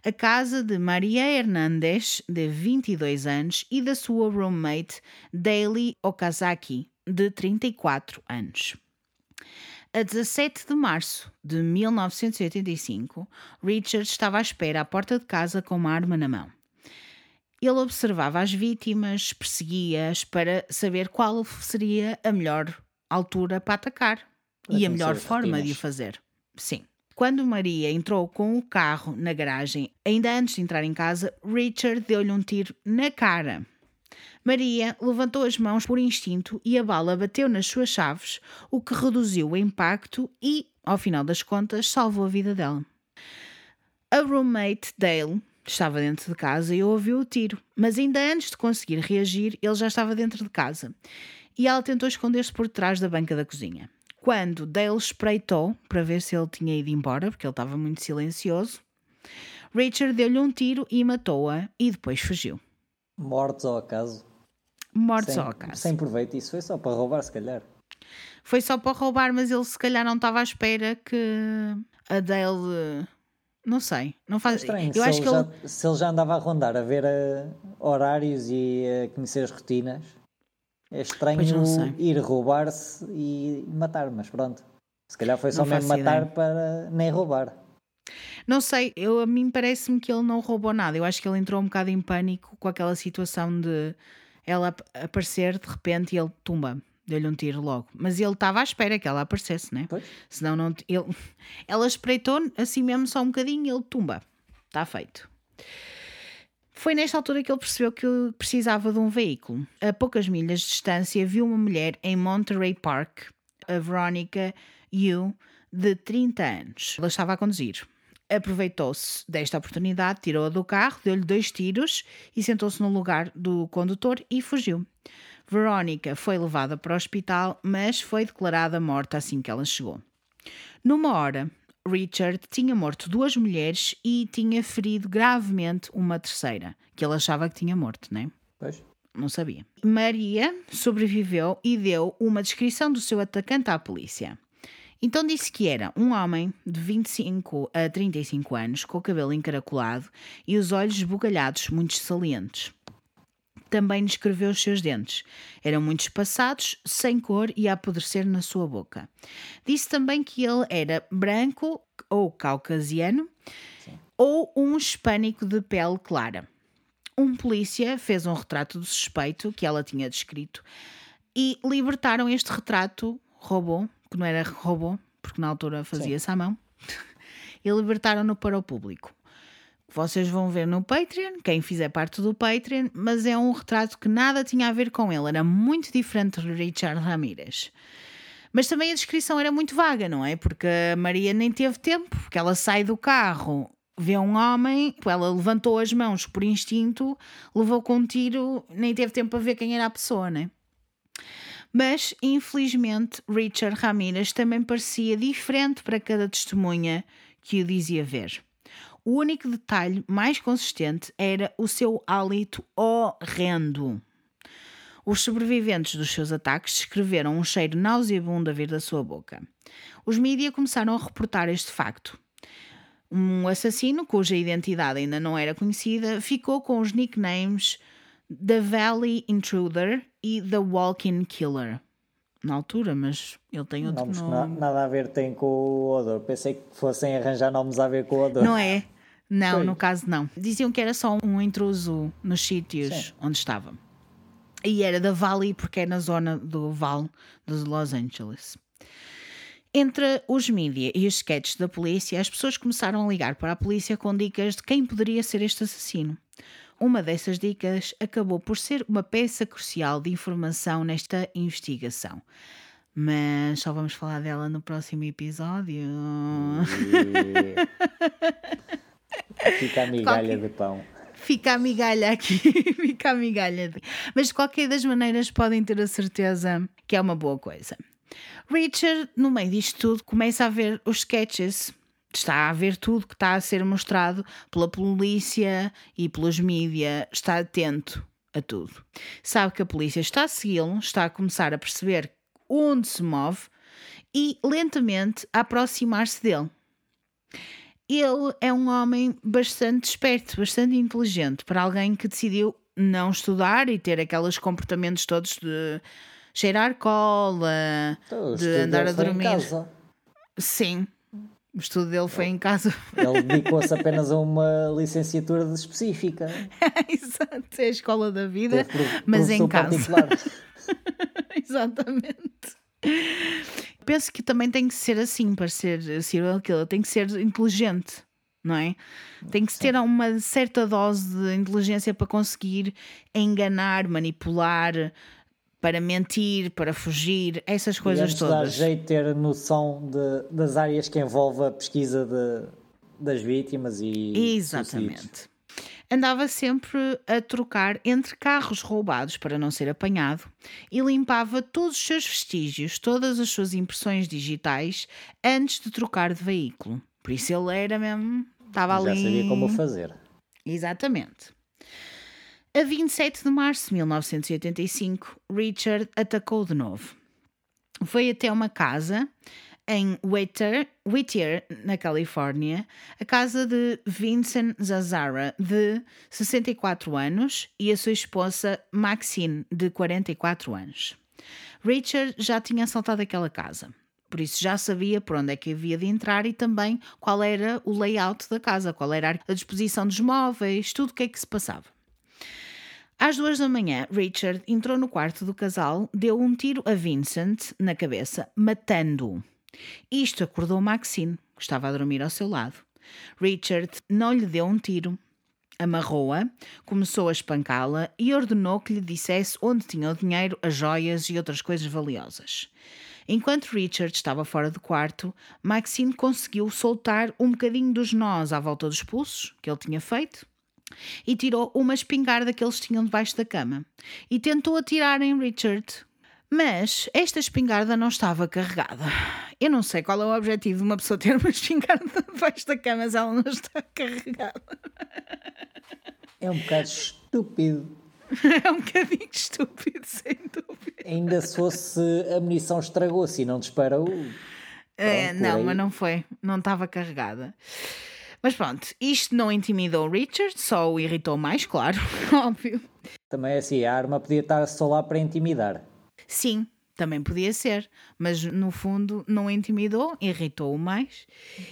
A casa de Maria Hernandes, de 22 anos, e da sua roommate Daily Okazaki, de 34 anos. A 17 de março de 1985, Richard estava à espera à porta de casa com uma arma na mão. Ele observava as vítimas, perseguia-as para saber qual seria a melhor altura para atacar Para e a melhor forma de o fazer. Sim. Quando Maria entrou com o carro na garagem, ainda antes de entrar em casa, Richard deu-lhe um tiro na cara. Maria levantou as mãos por instinto e a bala bateu nas suas chaves, o que reduziu o impacto e, ao final das contas, salvou a vida dela. A roommate Dale estava dentro de casa e ouviu o tiro, mas ainda antes de conseguir reagir, ele já estava dentro de casa. E ela tentou esconder-se por trás da banca da cozinha. Quando Dale espreitou para ver se ele tinha ido embora, porque ele estava muito silencioso, Richard deu-lhe um tiro e matou-a e depois fugiu. Mortos ao acaso. Mortos sem, ao acaso. sem proveito. Isso foi só para roubar, se calhar. Foi só para roubar, mas ele se calhar não estava à espera que a Dale. Não sei. Não faz... Estranho. Eu se, acho ele que já, ele. se ele já andava a rondar, a ver eh, horários e a conhecer as rotinas, é estranho ir roubar-se e matar, mas pronto. Se calhar foi só Não mesmo matar ideia. para nem roubar. Não sei, eu, a mim parece-me que ele não roubou nada. Eu acho que ele entrou um bocado em pânico com aquela situação de ela ap- aparecer de repente e ele tumba. Deu-lhe um tiro logo. Mas ele estava à espera que ela aparecesse, né? Pois. Senão não. Ele, ela espreitou assim mesmo só um bocadinho e ele tumba. Está feito. Foi nesta altura que ele percebeu que precisava de um veículo. A poucas milhas de distância, viu uma mulher em Monterey Park, a Veronica Yu, de 30 anos. Ela estava a conduzir. Aproveitou-se desta oportunidade, tirou-a do carro, deu-lhe dois tiros e sentou-se no lugar do condutor e fugiu. Veronica foi levada para o hospital, mas foi declarada morta assim que ela chegou. Numa hora, Richard tinha morto duas mulheres e tinha ferido gravemente uma terceira, que ele achava que tinha morto, né? Pois. Não sabia. Maria sobreviveu e deu uma descrição do seu atacante à polícia. Então disse que era um homem de 25 a 35 anos, com o cabelo encaracolado e os olhos esbugalhados, muito salientes. Também descreveu os seus dentes. Eram muito espaçados, sem cor e a apodrecer na sua boca. Disse também que ele era branco ou caucasiano ou um hispânico de pele clara. Um polícia fez um retrato do suspeito que ela tinha descrito e libertaram este retrato robô, que não era robô, porque na altura fazia-se à mão, e libertaram-no para o público. Vocês vão ver no Patreon, quem fizer parte do Patreon, mas é um retrato que nada tinha a ver com ele, era muito diferente de Richard Ramirez. Mas também a descrição era muito vaga, não é? Porque a Maria nem teve tempo, porque ela sai do carro, vê um homem, ela levantou as mãos por instinto, levou com um tiro, nem teve tempo para ver quem era a pessoa, né? Mas, infelizmente, Richard Ramirez também parecia diferente para cada testemunha que o dizia ver. O único detalhe mais consistente era o seu hálito horrendo. Os sobreviventes dos seus ataques descreveram um cheiro nauseabundo a vir da sua boca. Os mídias começaram a reportar este facto. Um assassino, cuja identidade ainda não era conhecida, ficou com os nicknames The Valley Intruder e The Walking Killer. Na altura, mas ele tem outro Nomes nome. na- nada a ver tem com o odor. Pensei que fossem arranjar nomes a ver com o odor. Não é? Não, Foi. no caso não. Diziam que era só um intruso nos sítios Sim. onde estava. E era da Valley porque é na zona do Val de Los Angeles. Entre os mídia e os sketches da polícia, as pessoas começaram a ligar para a polícia com dicas de quem poderia ser este assassino. Uma dessas dicas acabou por ser uma peça crucial de informação nesta investigação. Mas só vamos falar dela no próximo episódio. Fica a migalha Qualquer- de pão. Fica a migalha aqui, fica a migalha. de- Mas de qualquer das maneiras podem ter a certeza que é uma boa coisa. Richard, no meio disto tudo, começa a ver os sketches. Está a ver tudo que está a ser mostrado pela polícia e pelos mídia. Está atento a tudo. Sabe que a polícia está a segui-lo, está a começar a perceber onde se move e lentamente a aproximar-se dele. Ele é um homem bastante esperto, bastante inteligente para alguém que decidiu não estudar e ter aqueles comportamentos todos de cheirar cola, Então, de andar a foi em dormir. casa. Sim. O estudo dele foi em casa. Ele dedicou-se apenas a uma licenciatura de específica. Exato, é a escola da vida, Teve mas em casa. Exatamente. Penso que também tem que ser assim para ser serial killer, tem que ser inteligente, não é? Tem que ter uma certa dose de inteligência para conseguir enganar, manipular, para mentir, para fugir, essas coisas todas. jeito de ter noção de- das áreas que envolve a pesquisa de- das vítimas e suicídios. Andava sempre a trocar entre carros roubados para não ser apanhado e limpava todos os seus vestígios, todas as suas impressões digitais antes de trocar de veículo. Por isso ele era mesmo. Estava Já ali. sabia como fazer. Exatamente. A 27 de março de 1985, Richard atacou de novo. Foi até uma casa em Whittier, Whittier, na Califórnia, a casa de Vincent Zazara, de 64 anos, e a sua esposa Maxine, de 44 anos. Richard já tinha assaltado aquela casa, por isso já sabia por onde é que havia de entrar e também qual era o layout da casa, qual era a disposição dos móveis, tudo o que é que se passava. Às duas da manhã, Richard entrou no quarto do casal, deu um tiro a Vincent na cabeça, matando-o. Isto acordou Maxine, que estava a dormir ao seu lado. Richard não lhe deu um tiro, amarrou-a, começou a espancá-la e ordenou que lhe dissesse onde tinha o dinheiro, as joias e outras coisas valiosas. Enquanto Richard estava fora do quarto, Maxine conseguiu soltar um bocadinho dos nós à volta dos pulsos que ele tinha feito e tirou uma espingarda que eles tinham debaixo da cama e tentou atirar em Richard. Mas esta espingarda não estava carregada. Eu não sei qual é o objetivo de uma pessoa ter uma espingarda debaixo da cama se ela não está carregada. É um bocado estúpido. É um bocadinho estúpido, sem dúvida. Ainda se fosse a munição estragou-se e não disparou. É, Pronto, não, mas não foi. Não estava carregada. Mas pronto, isto não intimidou Richard, só o irritou mais, claro, óbvio. Também assim, a arma podia estar só lá para intimidar. Sim, também podia ser, mas no fundo não intimidou, irritou-o mais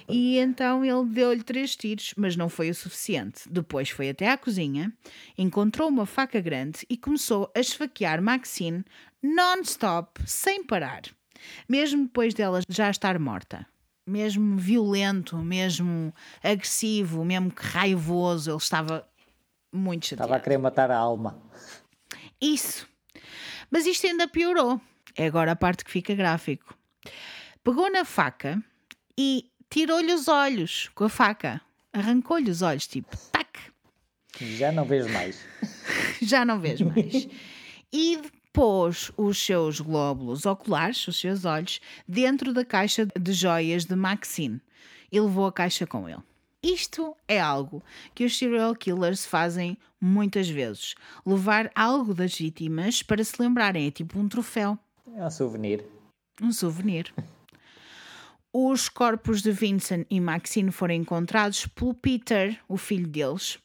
e então ele deu-lhe três tiros, mas não foi o suficiente. Depois foi até à cozinha, encontrou uma faca grande e começou a esfaquear Maxine non-stop, sem parar, mesmo depois dela já estar morta. Mesmo violento, mesmo agressivo, mesmo que raivoso, ele estava muito chateado. Estava a querer matar a alma. Isso. Mas isto ainda piorou. É agora a parte que fica gráfico. Pegou na faca e tirou-lhe os olhos com a faca. Arrancou-lhe os olhos, tipo, tac, Já não vejo mais. já não vês mais. E pôs os seus glóbulos oculares, os seus olhos, dentro da caixa de joias de Maxine e levou a caixa com ele. Isto é algo que os serial killers fazem muitas vezes. Levar algo das vítimas para se lembrarem. É tipo um troféu, É um souvenir. um souvenir. Os corpos de Vincent e Maxine foram encontrados pelo Peter, o filho deles,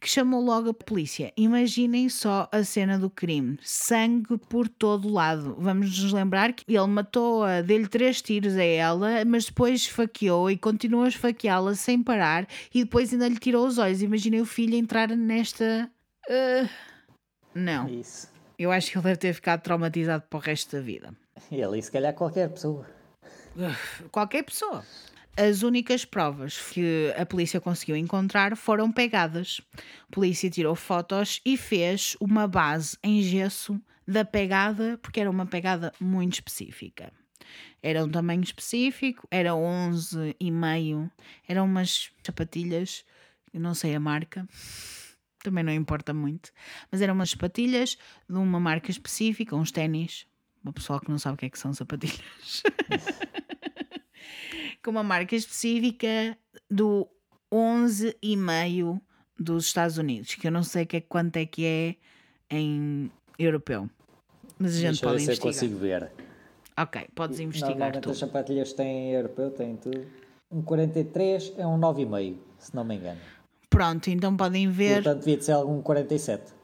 que chamou logo a polícia. Imaginem só a cena do crime: sangue por todo lado. Vamos nos lembrar que ele matou-a, deu-lhe três tiros a ela, mas depois esfaqueou e continuou a esfaqueá-la sem parar e depois ainda lhe tirou os olhos. Imaginem o filho entrar nesta. Ah, não, Isso. eu acho que ele deve ter ficado traumatizado para o resto da vida. Ele e se calhar qualquer pessoa. qualquer pessoa. As únicas provas que a polícia conseguiu encontrar foram pegadas. A polícia tirou fotos e fez uma base em gesso da pegada, porque era uma pegada muito específica. Era um tamanho específico, era 11 e meio, eram umas sapatilhas, eu não sei a marca, também não importa muito, mas eram umas sapatilhas de uma marca específica, uns ténis, uma pessoa que não sabe o que é que são sapatilhas. com uma marca específica do 11,5 dos Estados Unidos, que eu não sei que é, quanto é que é em europeu. Mas a gente Deixa ver pode se eu investigar. consigo ver. Ok, podes investigar Normalmente tu. as sapatilhas têm europeu, têm tudo. Um 43 é um 9,5, se não me engano. Pronto, então podem ver. Portanto, devia de ser algum 47.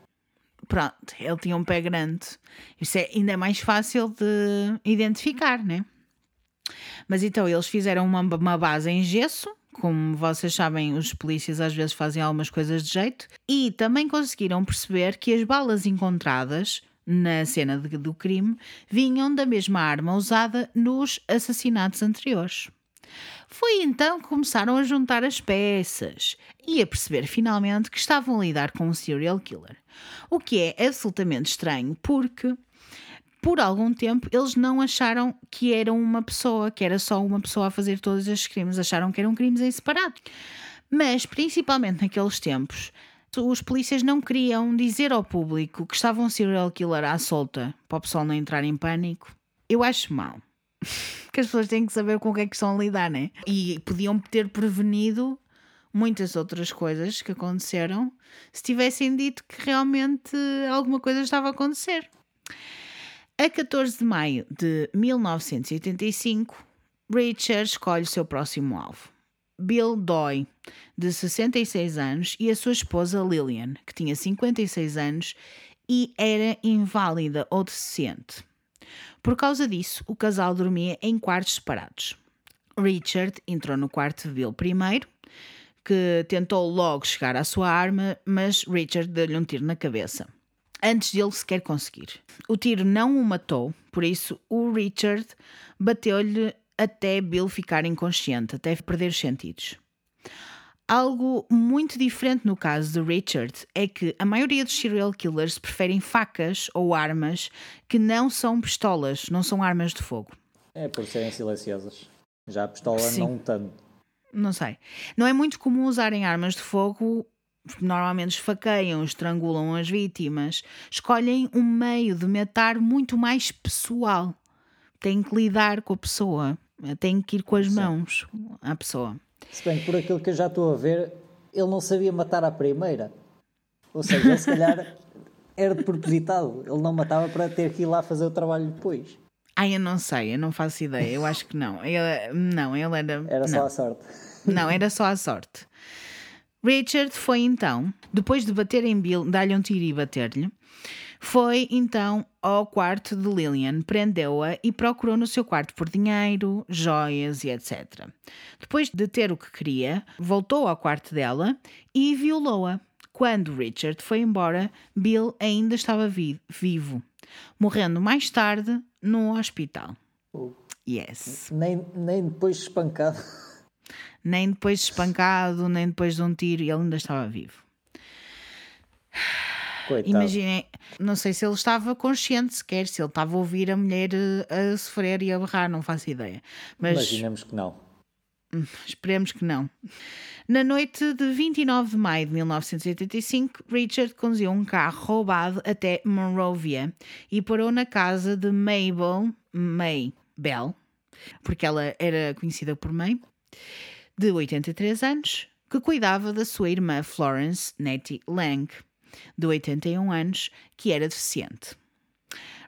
Pronto, ele tinha um pé grande. Isso é ainda mais fácil de identificar, né? Mas então eles fizeram uma, uma base em gesso. Como vocês sabem, os polícias às vezes fazem algumas coisas de jeito. E também conseguiram perceber que as balas encontradas na cena de- do crime vinham da mesma arma usada nos assassinatos anteriores. Foi então que começaram a juntar as peças e a perceber finalmente que estavam a lidar com um serial killer. O que é absolutamente estranho porque por algum tempo eles não acharam que era uma pessoa, que era só uma pessoa a fazer todos estes crimes, acharam que eram crimes em separado. Mas principalmente naqueles tempos, os polícias não queriam dizer ao público que estava um serial killer à solta para o pessoal não entrar em pânico. Eu acho mal. Porque as pessoas têm que saber com o que é que estão a lidar, né? E podiam ter prevenido muitas outras coisas que aconteceram se tivessem dito que realmente alguma coisa estava a acontecer. A 14 de maio de 1985, Richard escolhe o seu próximo alvo. Bill Doy, de 66 anos, e a sua esposa Lillian, que tinha 56 anos e era inválida ou deficiente. Por causa disso, o casal dormia em quartos separados. Richard entrou no quarto de Bill primeiro, que tentou logo chegar à sua arma, mas Richard deu-lhe um tiro na cabeça, antes de ele sequer conseguir. O tiro não o matou, por isso o Richard bateu-lhe até Bill ficar inconsciente, até perder os sentidos. Algo muito diferente no caso de Richard é que a maioria dos serial killers preferem facas ou armas que não são pistolas, não são armas de fogo. É por serem silenciosas. Já a pistola Sim. não tanto. Não sei. Não é muito comum usarem armas de fogo. Normalmente esfaqueiam, estrangulam as vítimas. Escolhem um meio de matar muito mais pessoal. Têm que lidar com a pessoa. Têm que ir com as mãos à pessoa. Se bem que por aquilo que eu já estou a ver, ele não sabia matar à primeira. Ou seja, ele se calhar era de propositado. Ele não matava para ter que ir lá fazer o trabalho depois. Ai, eu não sei, eu não faço ideia. Eu acho que não. Ele, não, ele era. Era só não. a sorte. Não, era só a sorte. Richard foi então, depois de bater em Bill, dar-lhe um tiro e bater-lhe, foi então ao quarto de Lillian, prendeu-a e procurou no seu quarto por dinheiro, joias e etc. Depois de ter o que queria, voltou ao quarto dela e violou-a. Quando Richard foi embora, Bill ainda estava vi- vivo, morrendo mais tarde no hospital. Yes. Nem, nem depois espancado. Nem depois de espancado, nem depois de um tiro, ele ainda estava vivo. Coitado. Imaginem, não sei se ele estava consciente sequer, se ele estava a ouvir a mulher eh, a sofrer e a berrar, não faço ideia. Mas Imaginemos que não. esperemos que não. Na noite de 29 de maio de 1985, Richard conduziu um carro roubado até Monrovia e parou na casa de Mabel May Bell, porque ela era conhecida por May, de 83 anos, que cuidava da sua irmã Florence Nettie Lang, de 81 anos, que era deficiente.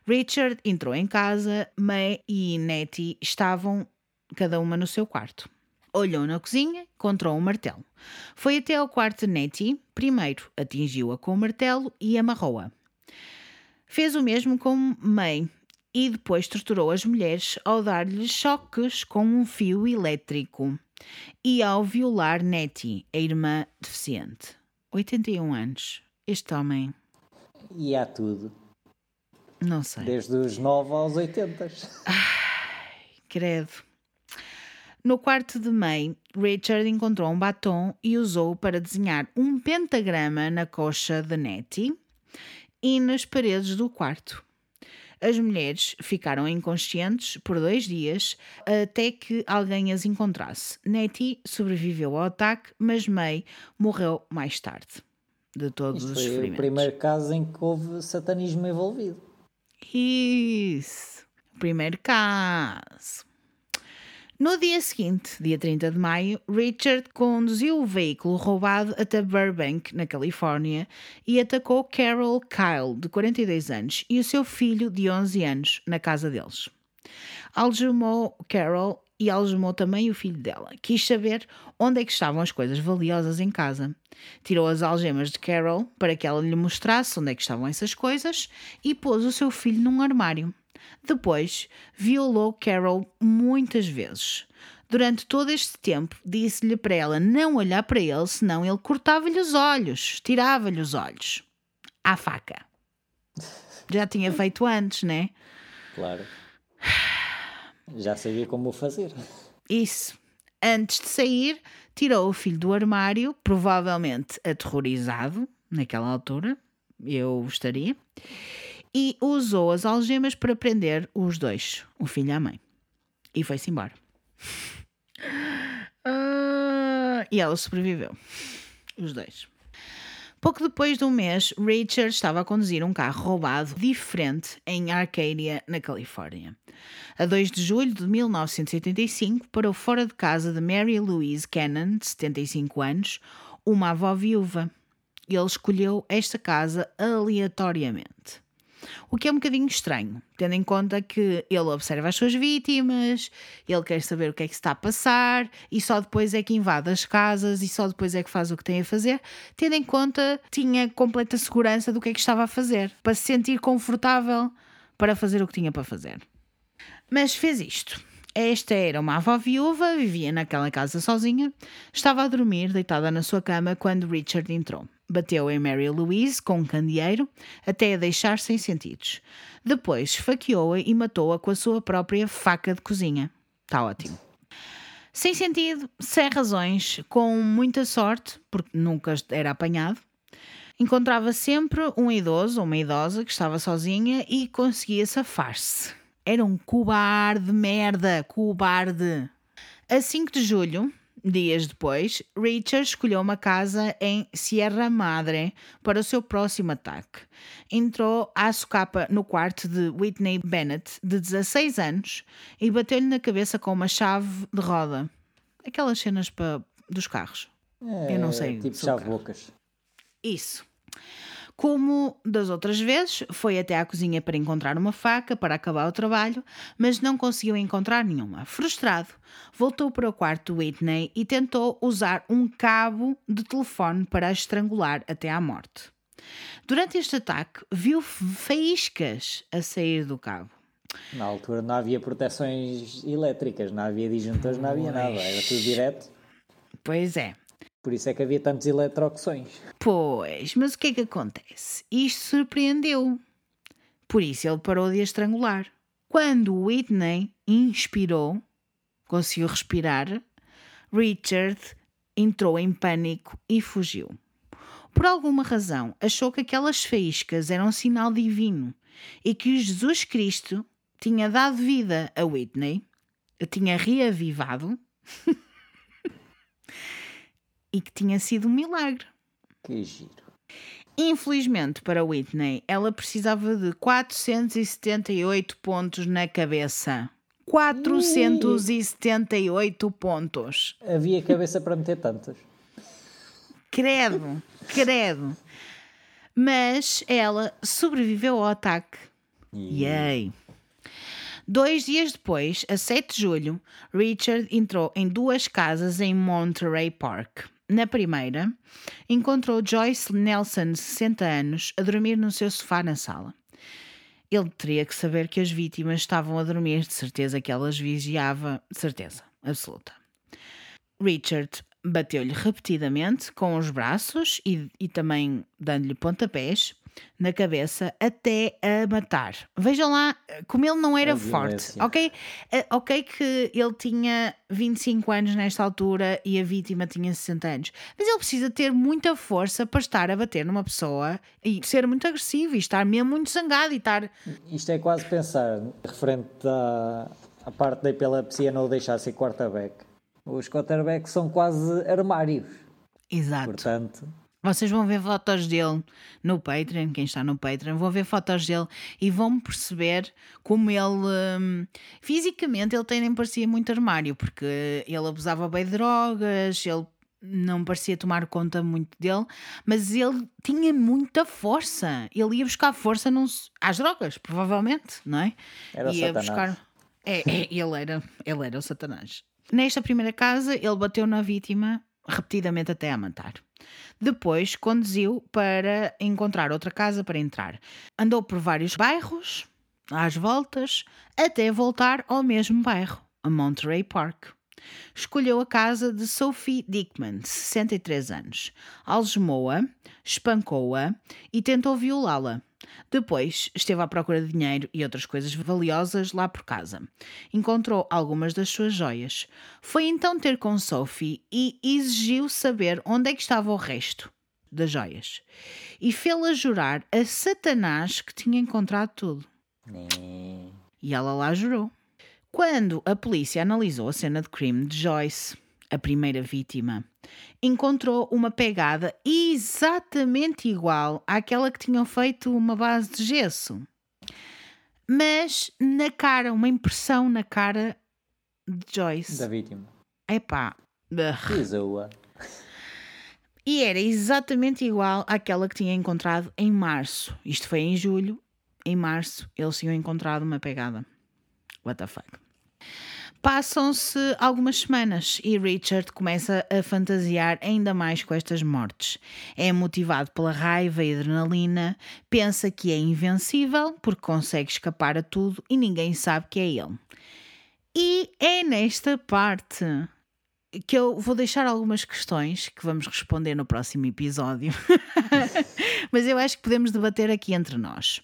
Richard entrou em casa, May e Nettie estavam cada uma no seu quarto. Olhou na cozinha, encontrou um martelo. Foi até ao quarto de Nettie, primeiro atingiu-a com o martelo e amarrou-a. Fez o mesmo com May e depois torturou as mulheres ao dar-lhes choques com um fio elétrico e ao violar Nettie, a irmã deficiente. 81 anos. Este homem, E há tudo. não sei. Desde os 9 aos 80. Credo. No quarto de May, Richard encontrou um batom e usou para desenhar um pentagrama na coxa de Nettie e nas paredes do quarto. As mulheres ficaram inconscientes por dois dias até que alguém as encontrasse. Nettie sobreviveu ao ataque, mas May morreu mais tarde de todos Isto os foi o sofrimentos. primeiro caso em que houve satanismo envolvido. Isso. O primeiro caso. No dia seguinte, dia 30 de maio, Richard conduziu o veículo roubado até Burbank, na Califórnia, e atacou Carol Kyle, de 42 anos, e o seu filho, de 11 anos, na casa deles. Algemou Carol e algemou também o filho dela. Quis saber onde é que estavam as coisas valiosas em casa. Tirou as algemas de Carol para que ela lhe mostrasse onde é que estavam essas coisas e pôs o seu filho num armário. Depois, violou Carol muitas vezes. Durante todo este tempo, disse-lhe para ela não olhar para ele, senão ele cortava-lhe os olhos, tirava-lhe os olhos. À faca. Já tinha feito antes, né? Claro. Já sabia como o fazer. Isso. Antes de sair, tirou o filho do armário, provavelmente aterrorizado, naquela altura, eu estaria, e usou as algemas para prender os dois, o filho e a mãe. E foi-se embora. Ah, e ela sobreviveu. Os dois. Pouco depois de um mês, Richard estava a conduzir um carro roubado diferente em Arcadia, na Califórnia. A 2 de julho de 1985, parou fora de casa de Mary Louise Cannon, de 75 anos, uma avó viúva. Ele escolheu esta casa aleatoriamente. O que é um bocadinho estranho, tendo em conta que ele observa as suas vítimas, ele quer saber o que é que se está a passar e só depois é que invade as casas e só depois é que faz o que tem a fazer, tendo em conta tinha completa segurança do que é que estava a fazer, para se sentir confortável para fazer o que tinha para fazer. Mas fez isto. Esta era uma avó viúva, vivia naquela casa sozinha, estava a dormir deitada na sua cama quando Richard entrou. Bateu em Mary Louise com um candeeiro até a deixar sem sentidos. Depois esfaqueou-a e matou-a com a sua própria faca de cozinha. Está ótimo. Sem sentido, sem razões, com muita sorte, porque nunca era apanhado. Encontrava sempre um idoso ou uma idosa que estava sozinha e conseguia safar-se. Era um cobarde, merda, cobarde. A 5 de julho, dias depois, Richard escolheu uma casa em Sierra Madre para o seu próximo ataque. Entrou à socapa no quarto de Whitney Bennett, de 16 anos, e bateu-lhe na cabeça com uma chave de roda. Aquelas cenas para, dos carros. Eu não sei. Tipo chave-bocas. Isso. Como das outras vezes, foi até à cozinha para encontrar uma faca para acabar o trabalho, mas não conseguiu encontrar nenhuma. Frustrado, voltou para o quarto de Whitney e tentou usar um cabo de telefone para a estrangular até à morte. Durante este ataque, viu faíscas a sair do cabo. Na altura não havia proteções elétricas, não havia disjuntores, não havia nada. Era tudo direto. Pois é. Por isso é que havia tantos eletrocuções. Pois, mas o que é que acontece? Isto surpreendeu. Por isso ele parou de estrangular. Quando Whitney inspirou, conseguiu respirar, Richard entrou em pânico e fugiu. Por alguma razão, achou que aquelas faíscas eram um sinal divino e que Jesus Cristo tinha dado vida a Whitney, tinha reavivado e que tinha sido um milagre. Que giro. Infelizmente para Whitney, ela precisava de 478 pontos na cabeça. 478 pontos. Havia cabeça para meter tantas. Credo, credo. Mas ela sobreviveu ao ataque. Yay! Dois dias depois, a 7 de julho, Richard entrou em duas casas em Monterey Park. Na primeira, encontrou Joyce Nelson, 60 anos, a dormir no seu sofá na sala. Ele teria que saber que as vítimas estavam a dormir, de certeza que elas vigiava, de certeza absoluta. Richard bateu-lhe repetidamente com os braços e, e também dando-lhe pontapés na cabeça até a matar. Vejam lá como ele não era forte, ok? Eh, Ok que ele tinha 25 anos nesta altura e a vítima tinha 60 anos, mas ele precisa ter muita força para estar a bater numa pessoa e ser muito agressivo e estar mesmo muito zangado e estar... Isto é quase pensar, referente à, à parte da epilepsia não deixar ser quarterback. Os quarterbacks são quase armários. Exato. Portanto, Vocês vão ver fotos dele no Patreon, quem está no Patreon, vão ver fotos dele e vão perceber como ele. hum, fisicamente, ele tem nem parecia muito armário, porque ele abusava bem de drogas, ele não parecia tomar conta muito dele, mas ele tinha muita força. Ele ia buscar força num, às drogas, provavelmente, não é? Era ia Satanás. buscar. É, é, ele, era, ele era o Satanás. Nesta primeira casa, ele bateu na vítima repetidamente até a matar. Depois conduziu para encontrar outra casa para entrar. Andou por vários bairros, às voltas, até voltar ao mesmo bairro, a Monterey Park. Escolheu a casa de Sophie Dickman, de 63 anos. Algemou-a, espancou-a e tentou violá-la. Depois esteve à procura de dinheiro e outras coisas valiosas lá por casa. Encontrou algumas das suas joias. Foi então ter com Sophie e exigiu saber onde é que estava o resto das joias. E fê-la jurar a Satanás que tinha encontrado tudo. Né. E ela lá jurou. Quando a polícia analisou a cena de crime de Joyce, a primeira vítima, encontrou uma pegada exatamente igual àquela que tinham feito uma base de gesso. Mas na cara, uma impressão na cara de Joyce. Da vítima. Epá. Pisou-a. E era exatamente igual àquela que tinha encontrado em março. Isto foi em julho. Em março, eles tinham encontrado uma pegada. What the fuck? Passam-se algumas semanas e Richard começa a fantasiar ainda mais com estas mortes. É motivado pela raiva e adrenalina, pensa que é invencível porque consegue escapar a tudo e ninguém sabe que é ele. E é nesta parte que eu vou deixar algumas questões que vamos responder no próximo episódio, mas eu acho que podemos debater aqui entre nós.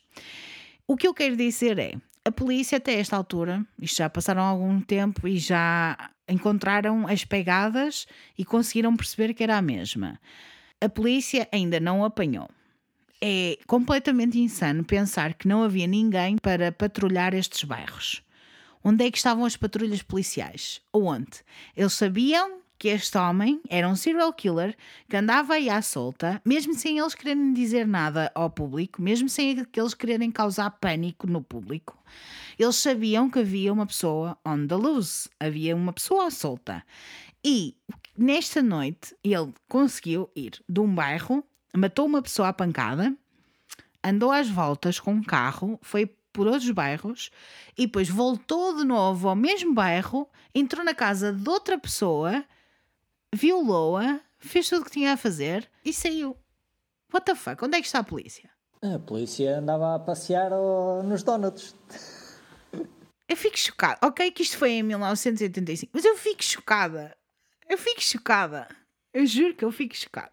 O que eu quero dizer é: a polícia, até esta altura, isto já passaram algum tempo e já encontraram as pegadas e conseguiram perceber que era a mesma. A polícia ainda não apanhou. É completamente insano pensar que não havia ninguém para patrulhar estes bairros. Onde é que estavam as patrulhas policiais? Onde? Eles sabiam que este homem era um serial killer que andava aí à solta, mesmo sem eles quererem dizer nada ao público, mesmo sem eles quererem causar pânico no público. Eles sabiam que havia uma pessoa on the loose, havia uma pessoa à solta. E nesta noite ele conseguiu ir de um bairro, matou uma pessoa à pancada, andou às voltas com um carro, foi por outros bairros e depois voltou de novo ao mesmo bairro, entrou na casa de outra pessoa, violou-a, fez tudo o que tinha a fazer e saiu. What the fuck? Onde é que está a polícia? A polícia andava a passear nos donuts. Eu fico chocada. Ok, que isto foi em 1985, mas eu fico chocada. Eu fico chocada. Eu juro que eu fico chocada.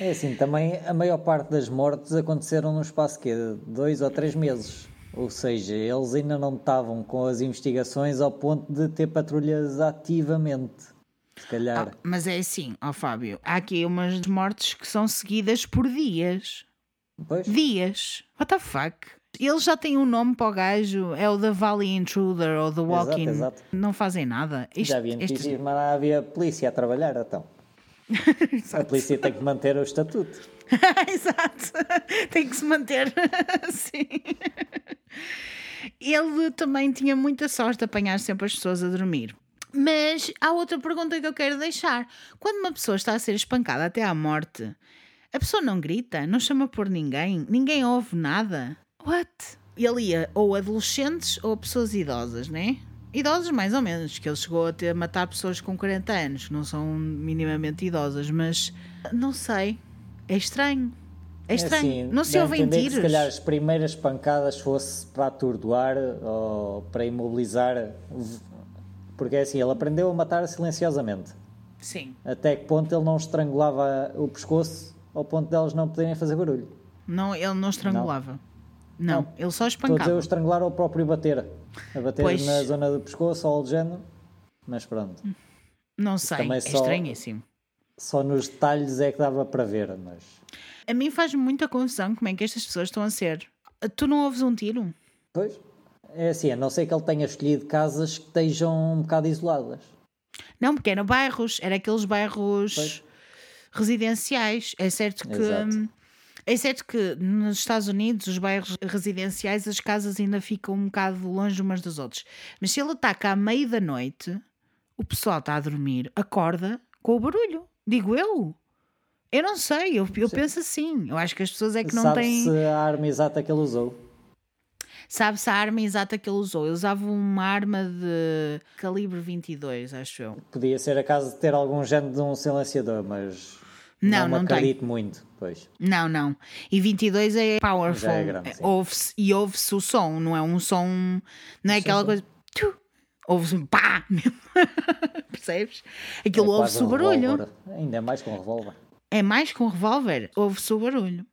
É assim, também a maior parte das mortes aconteceram no espaço quê? de dois ou três meses. Ou seja, eles ainda não estavam com as investigações ao ponto de ter patrulhas ativamente. Se calhar. Ah, mas é assim, ó Fábio, há aqui umas mortes que são seguidas por dias. Pois, Dias. What the fuck? Eles já têm um nome para o gajo, é o The Valley Intruder ou The Walking. exato. Não fazem nada. Isto- já havia notícias, mas não havia polícia a trabalhar, então. A polícia tem que manter o estatuto. Exato. Tem que se manter assim. Ele também tinha muita sorte de apanhar sempre as pessoas a dormir. Mas há outra pergunta que eu quero deixar. Quando uma pessoa está a ser espancada até à morte, a pessoa não grita, não chama por ninguém, ninguém ouve nada. What? Ele ia ou adolescentes ou pessoas idosas, né? Idosos mais ou menos, que ele chegou a ter matar pessoas com 40 anos, que não são minimamente idosas, mas não sei. É estranho. É estranho. assim, não se ouvem tiros. Se calhar as primeiras pancadas fosse para atordoar ou para imobilizar. Porque é assim, ele aprendeu a matar silenciosamente. Sim. Até que ponto ele não estrangulava o pescoço ao ponto delas não poderem fazer barulho. Não, ele não estrangulava. Não, Não. ele só Estou a dizer espancava. estrangular ou o próprio bater. A bater Pois. na zona do pescoço ou algo do género. Mas pronto. Não sei, também é só- estranhíssimo. Só nos detalhes é que dava para ver, mas. A mim faz muita confusão como é que estas pessoas estão a ser. Tu não ouves um tiro? Pois. É assim, a não ser que ele tenha escolhido casas que estejam um bocado isoladas. Não, porque eram bairros, era aqueles bairros Pois. residenciais. É certo que. Exato. É certo que nos Estados Unidos, os bairros residenciais, as casas ainda ficam um bocado longe umas das outras. Mas se ele ataca à meia da noite, o pessoal está a dormir, acorda com o barulho. Digo eu. Eu não sei, eu, eu penso assim. Eu acho que as pessoas é que não têm. Sabe-se a arma exata que ele usou. Sabe-se a arma exata que ele usou. Ele usava uma arma de calibre 22, acho eu. Podia ser a casa de ter algum género de um silenciador, mas Não, não, não tem. acredito muito. Pois. Não, não. E 22 é powerful. Já é grande, sim. Ouve-se- e ouve-se o som, não é um som. Não é aquela sim. coisa. Ouve-se um pá! mesmo. Percebes? Aquilo É ouve-se o um barulho. revólver. Ainda mais com revólver. É mais um revólver, ouve-se o barulho.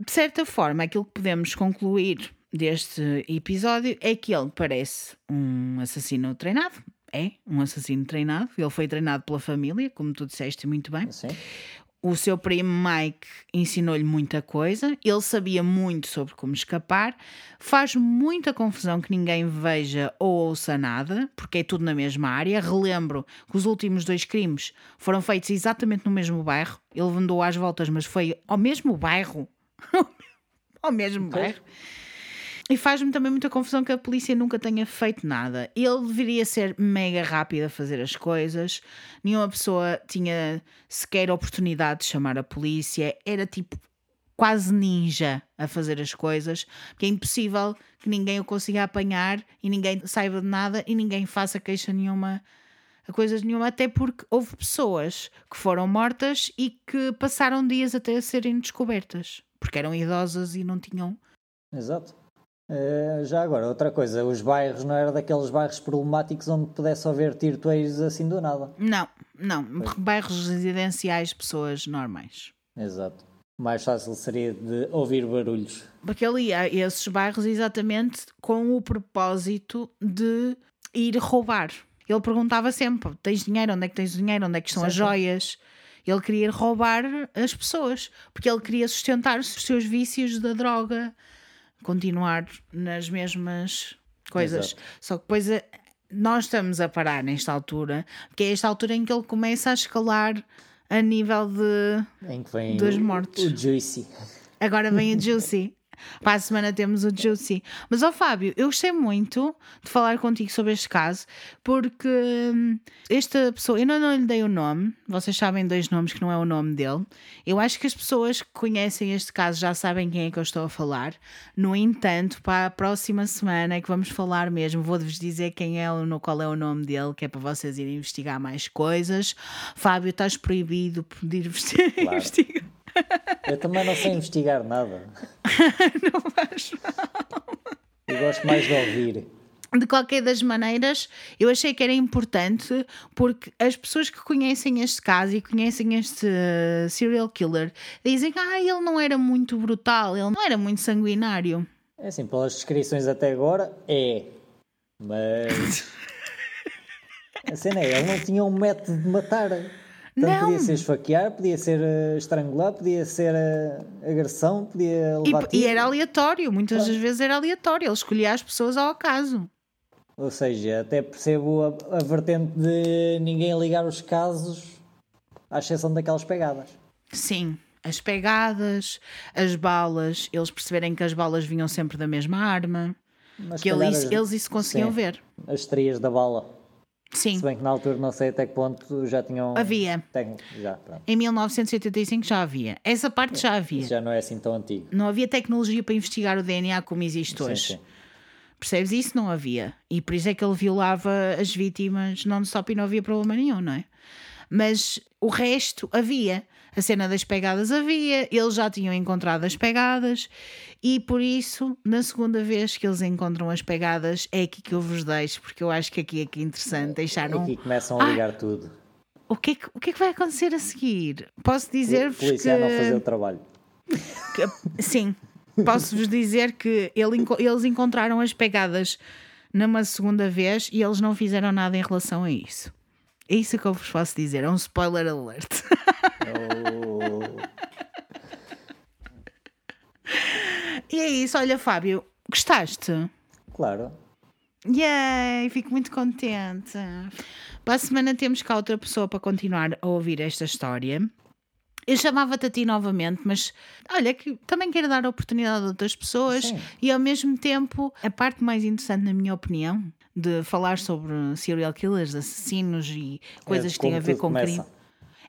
De certa forma, aquilo que podemos concluir deste episódio é que ele parece um assassino treinado. É um assassino treinado. Ele foi treinado pela família, como tu disseste muito bem. Assim. O seu primo Mike ensinou-lhe muita coisa, ele sabia muito sobre como escapar, faz muita confusão que ninguém veja ou ouça nada, porque é tudo na mesma área. Relembro que os últimos dois crimes foram feitos exatamente no mesmo bairro. Ele andou às voltas, mas foi ao mesmo bairro. ao mesmo bairro. E faz-me também muita confusão que a polícia nunca tenha feito nada. Ele deveria ser mega rápido a fazer as coisas. Nenhuma pessoa tinha sequer oportunidade de chamar a polícia. Era tipo quase ninja a fazer as coisas. Porque é impossível que ninguém o consiga apanhar e ninguém saiba de nada e ninguém faça queixa nenhuma a coisas nenhuma, até porque houve pessoas que foram mortas e que passaram dias até a serem descobertas, porque eram idosas e não tinham Exato. Eh, já agora, outra coisa, os bairros não eram daqueles bairros problemáticos onde pudesse haver tiroteios assim do nada. Não, não. Bairros residenciais, pessoas normais. Exato. Mais fácil seria de ouvir barulhos. Porque ele ia a esses bairros exatamente com o propósito de ir roubar. Ele perguntava sempre: tens dinheiro? Onde é que tens dinheiro? Onde é que estão as Certo. joias? Ele queria ir roubar as pessoas, porque ele queria sustentar os seus vícios da droga, continuar nas mesmas coisas. Exato. Só que depois eh, nós estamos a parar nesta altura, porque é esta altura em que ele começa a escalar a nível de Em que vem Dois o, mortos. o Juicy. Agora vem o Juicy. Para a semana temos o Juicy. Mas, ó Fábio, eu gostei muito de falar contigo sobre este caso, porque hum, esta pessoa, eu não, não lhe dei o nome, vocês sabem dois nomes que não é o nome dele. Eu acho que as pessoas que conhecem este caso já sabem quem é que eu estou a falar. No entanto, para a próxima semana é que vamos falar mesmo, vou-vos dizer quem é, no qual é o nome dele, que é para vocês irem investigar mais coisas. Fábio, estás proibido de ir investigar. Eu também não sei investigar nada. não faz Eu gosto mais de ouvir. De qualquer das maneiras, eu achei que era importante porque as pessoas que conhecem este caso e conhecem este uh, serial killer dizem que ah, ele não era muito brutal, ele não era muito sanguinário. É assim, pelas descrições até agora, é. Mas. A cena é, ele não tinha um método de matar. Então Não. podia ser esfaquear, podia ser eh, estrangular, podia ser eh, agressão, podia E, levar e tiro. era aleatório, muitas das vezes era aleatório, ele escolhia as pessoas ao acaso. Ou seja, até percebo a, a vertente de ninguém ligar os casos, à exceção daquelas pegadas. Sim, as pegadas, as balas, eles perceberem que as balas vinham sempre da mesma arma, Mas que eles, as- eles isso conseguiam sim, ver. As estrias da bala. Sim, Se bem que na altura não sei até que ponto já tinham. Havia. Técnico, já, pronto. em 1985 já havia. Essa parte já havia. Isso já não é assim tão antigo. Não havia tecnologia para investigar o DNA como existe Sim, hoje. sim. Percebes? Isso não havia. E por isso é que ele violava as vítimas non-stop e não havia problema nenhum, não é? Mas o resto havia. A cena das pegadas havia, eles já tinham encontrado as pegadas e por isso, na segunda vez que eles encontram as pegadas, é aqui que eu vos deixo, porque eu acho que aqui é que é interessante deixaram. Aqui começam a ligar tudo. O que, é que, o que é que vai acontecer a seguir? Posso dizer-vos que. Polícia não fazer o trabalho. Que- Sim, posso-vos dizer que ele eles encontraram as pegadas numa segunda vez e eles não fizeram nada em relação a isso. É isso que eu vos posso dizer, é um spoiler alert. Oh, E é isso, olha, Fábio, gostaste? claro. Yay, fico muito contente. Para a semana temos cá outra pessoa para continuar a ouvir esta história. Eu chamava-te a ti novamente, mas olha que também quero dar a oportunidade a outras pessoas Sim. e ao mesmo tempo a parte mais interessante, na minha opinião, de falar sobre serial killers, assassinos e coisas É que têm a ver com começa. crime.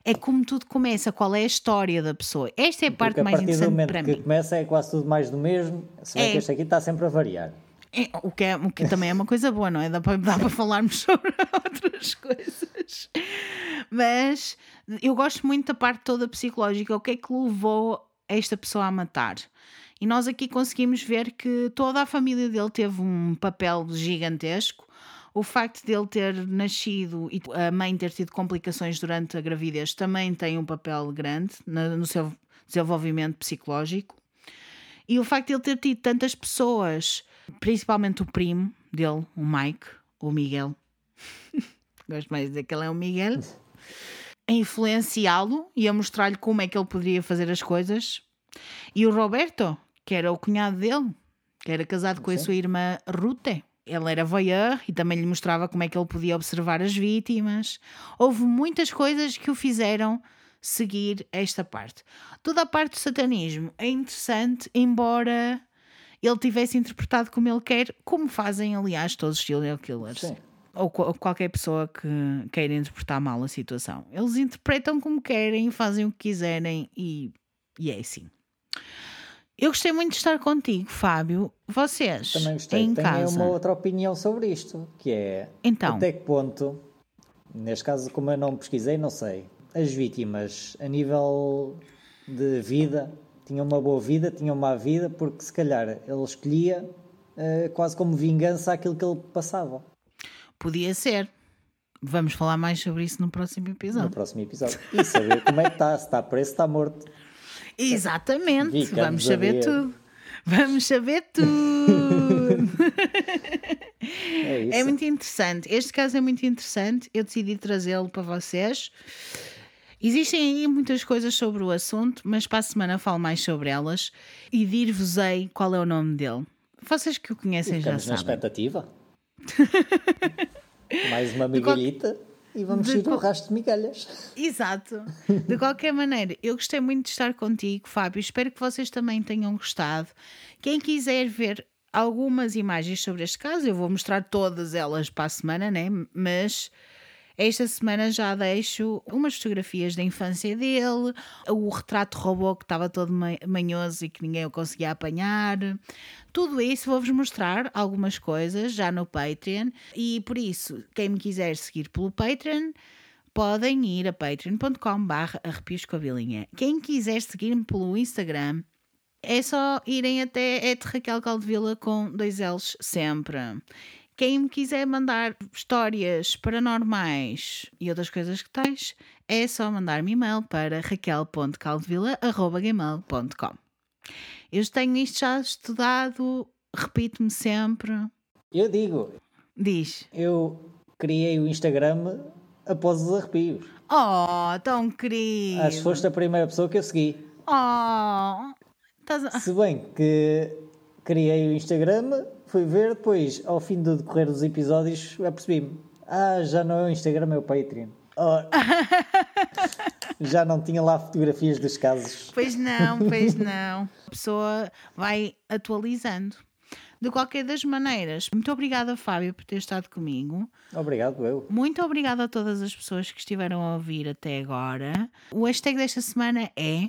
É como tudo começa, qual é a história da pessoa. Esta é a parte Porque mais do interessante momento para que mim. começa é quase tudo mais do mesmo, se bem É. que este aqui está sempre a variar. É, o, que é, o que também é uma coisa boa, não é? Dá para, dá para falarmos sobre outras coisas. Mas eu gosto muito da parte toda psicológica. O que é que levou esta pessoa a matar? E nós aqui conseguimos ver que toda a família dele teve um papel gigantesco. O facto dele ter nascido e a mãe ter tido complicações durante a gravidez também tem um papel grande no seu desenvolvimento psicológico. E o facto de ele ter tido tantas pessoas, principalmente o primo dele, o Mike, o Miguel, gosto mais de dizer que ele é o Miguel, a influenciá-lo e a mostrar-lhe como é que ele poderia fazer as coisas. E o Roberto, que era o cunhado dele, que era casado com a sua irmã Rute. Ele era voyeur e também lhe mostrava como é que ele podia observar as vítimas. Houve muitas coisas que o fizeram seguir esta parte. Toda a parte do satanismo é interessante, embora ele tivesse interpretado como ele quer, como fazem, aliás, todos os serial killers. Sim. Ou, qual- qualquer pessoa que queira interpretar mal a situação. Eles interpretam como querem, fazem o que quiserem e, e é assim. Eu gostei muito de estar contigo, Fábio. Vocês, Também gostei. em Tenho casa. uma outra opinião sobre isto, que é Então. até que ponto, neste caso, como eu não pesquisei, não sei, as vítimas a nível de vida tinham uma boa vida, tinham uma má vida, porque se calhar ele escolhia eh, quase como vingança aquilo que ele passava Podia ser. Vamos falar mais sobre isso no próximo no episódio. próximo episódio. E saber como é que está, se está preso, se está morto. Exatamente. Ficamos Vamos saber tudo. Vamos saber tudo. É isso. É muito interessante. Este caso é muito interessante. Eu decidi trazê-lo para vocês. Existem aí muitas coisas sobre o assunto, mas para a semana falo mais sobre elas e dir-vos-ei qual é o nome dele. Vocês que o conhecem já Ficamos na sabem. expectativa. Mais uma migalhita e vamos de seguir o rastro de migalhas. Exato. De qualquer maneira, eu gostei muito de estar contigo, Fábio. Espero que vocês também tenham gostado. Quem quiser ver algumas imagens sobre este caso, eu vou mostrar todas elas para a semana, né? Mas esta semana já deixo umas fotografias da infância dele, o retrato robô que estava todo ma- manhoso e que ninguém o conseguia apanhar. Tudo isso vou-vos mostrar algumas coisas já no Patreon e por isso, quem me quiser seguir pelo Patreon, podem ir a patreon.com barra arrepios com a Vilinha. Quem quiser seguir-me pelo Instagram, é só irem até é Raquel Caldevila com dois L's sempre. Quem me quiser mandar histórias paranormais e outras coisas que tens, é só mandar-me e-mail para raquel.caldevila.gmail.com Eu tenho isto já estudado, repito-me sempre. Eu digo, Diz, eu criei o Instagram após os arrepios. oh, tão querido. Acho que foste a primeira pessoa que eu segui. Oh, estás a... Se bem que criei o Instagram, fui ver, depois, ao fim do decorrer dos episódios, apercebi-me. Ah, já não é o Instagram, é o Patreon. Ora, já não tinha lá fotografias dos casos. Pois não, pois não. A pessoa vai atualizando. De qualquer das maneiras, muito obrigada, Fábio, por ter estado comigo. Obrigado, eu. Muito obrigada a todas as pessoas que estiveram a ouvir até agora. O hashtag desta semana é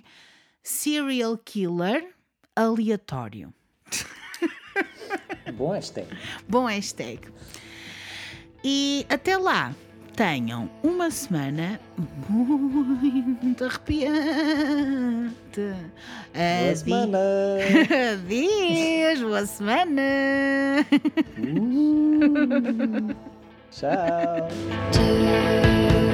Serial Killer Aleatório. Bom hashtag. Bom hashtag. E até lá, tenham uma semana muito arrepiante. Boa Adi- semana! Adeus, boa semana. Tchau! to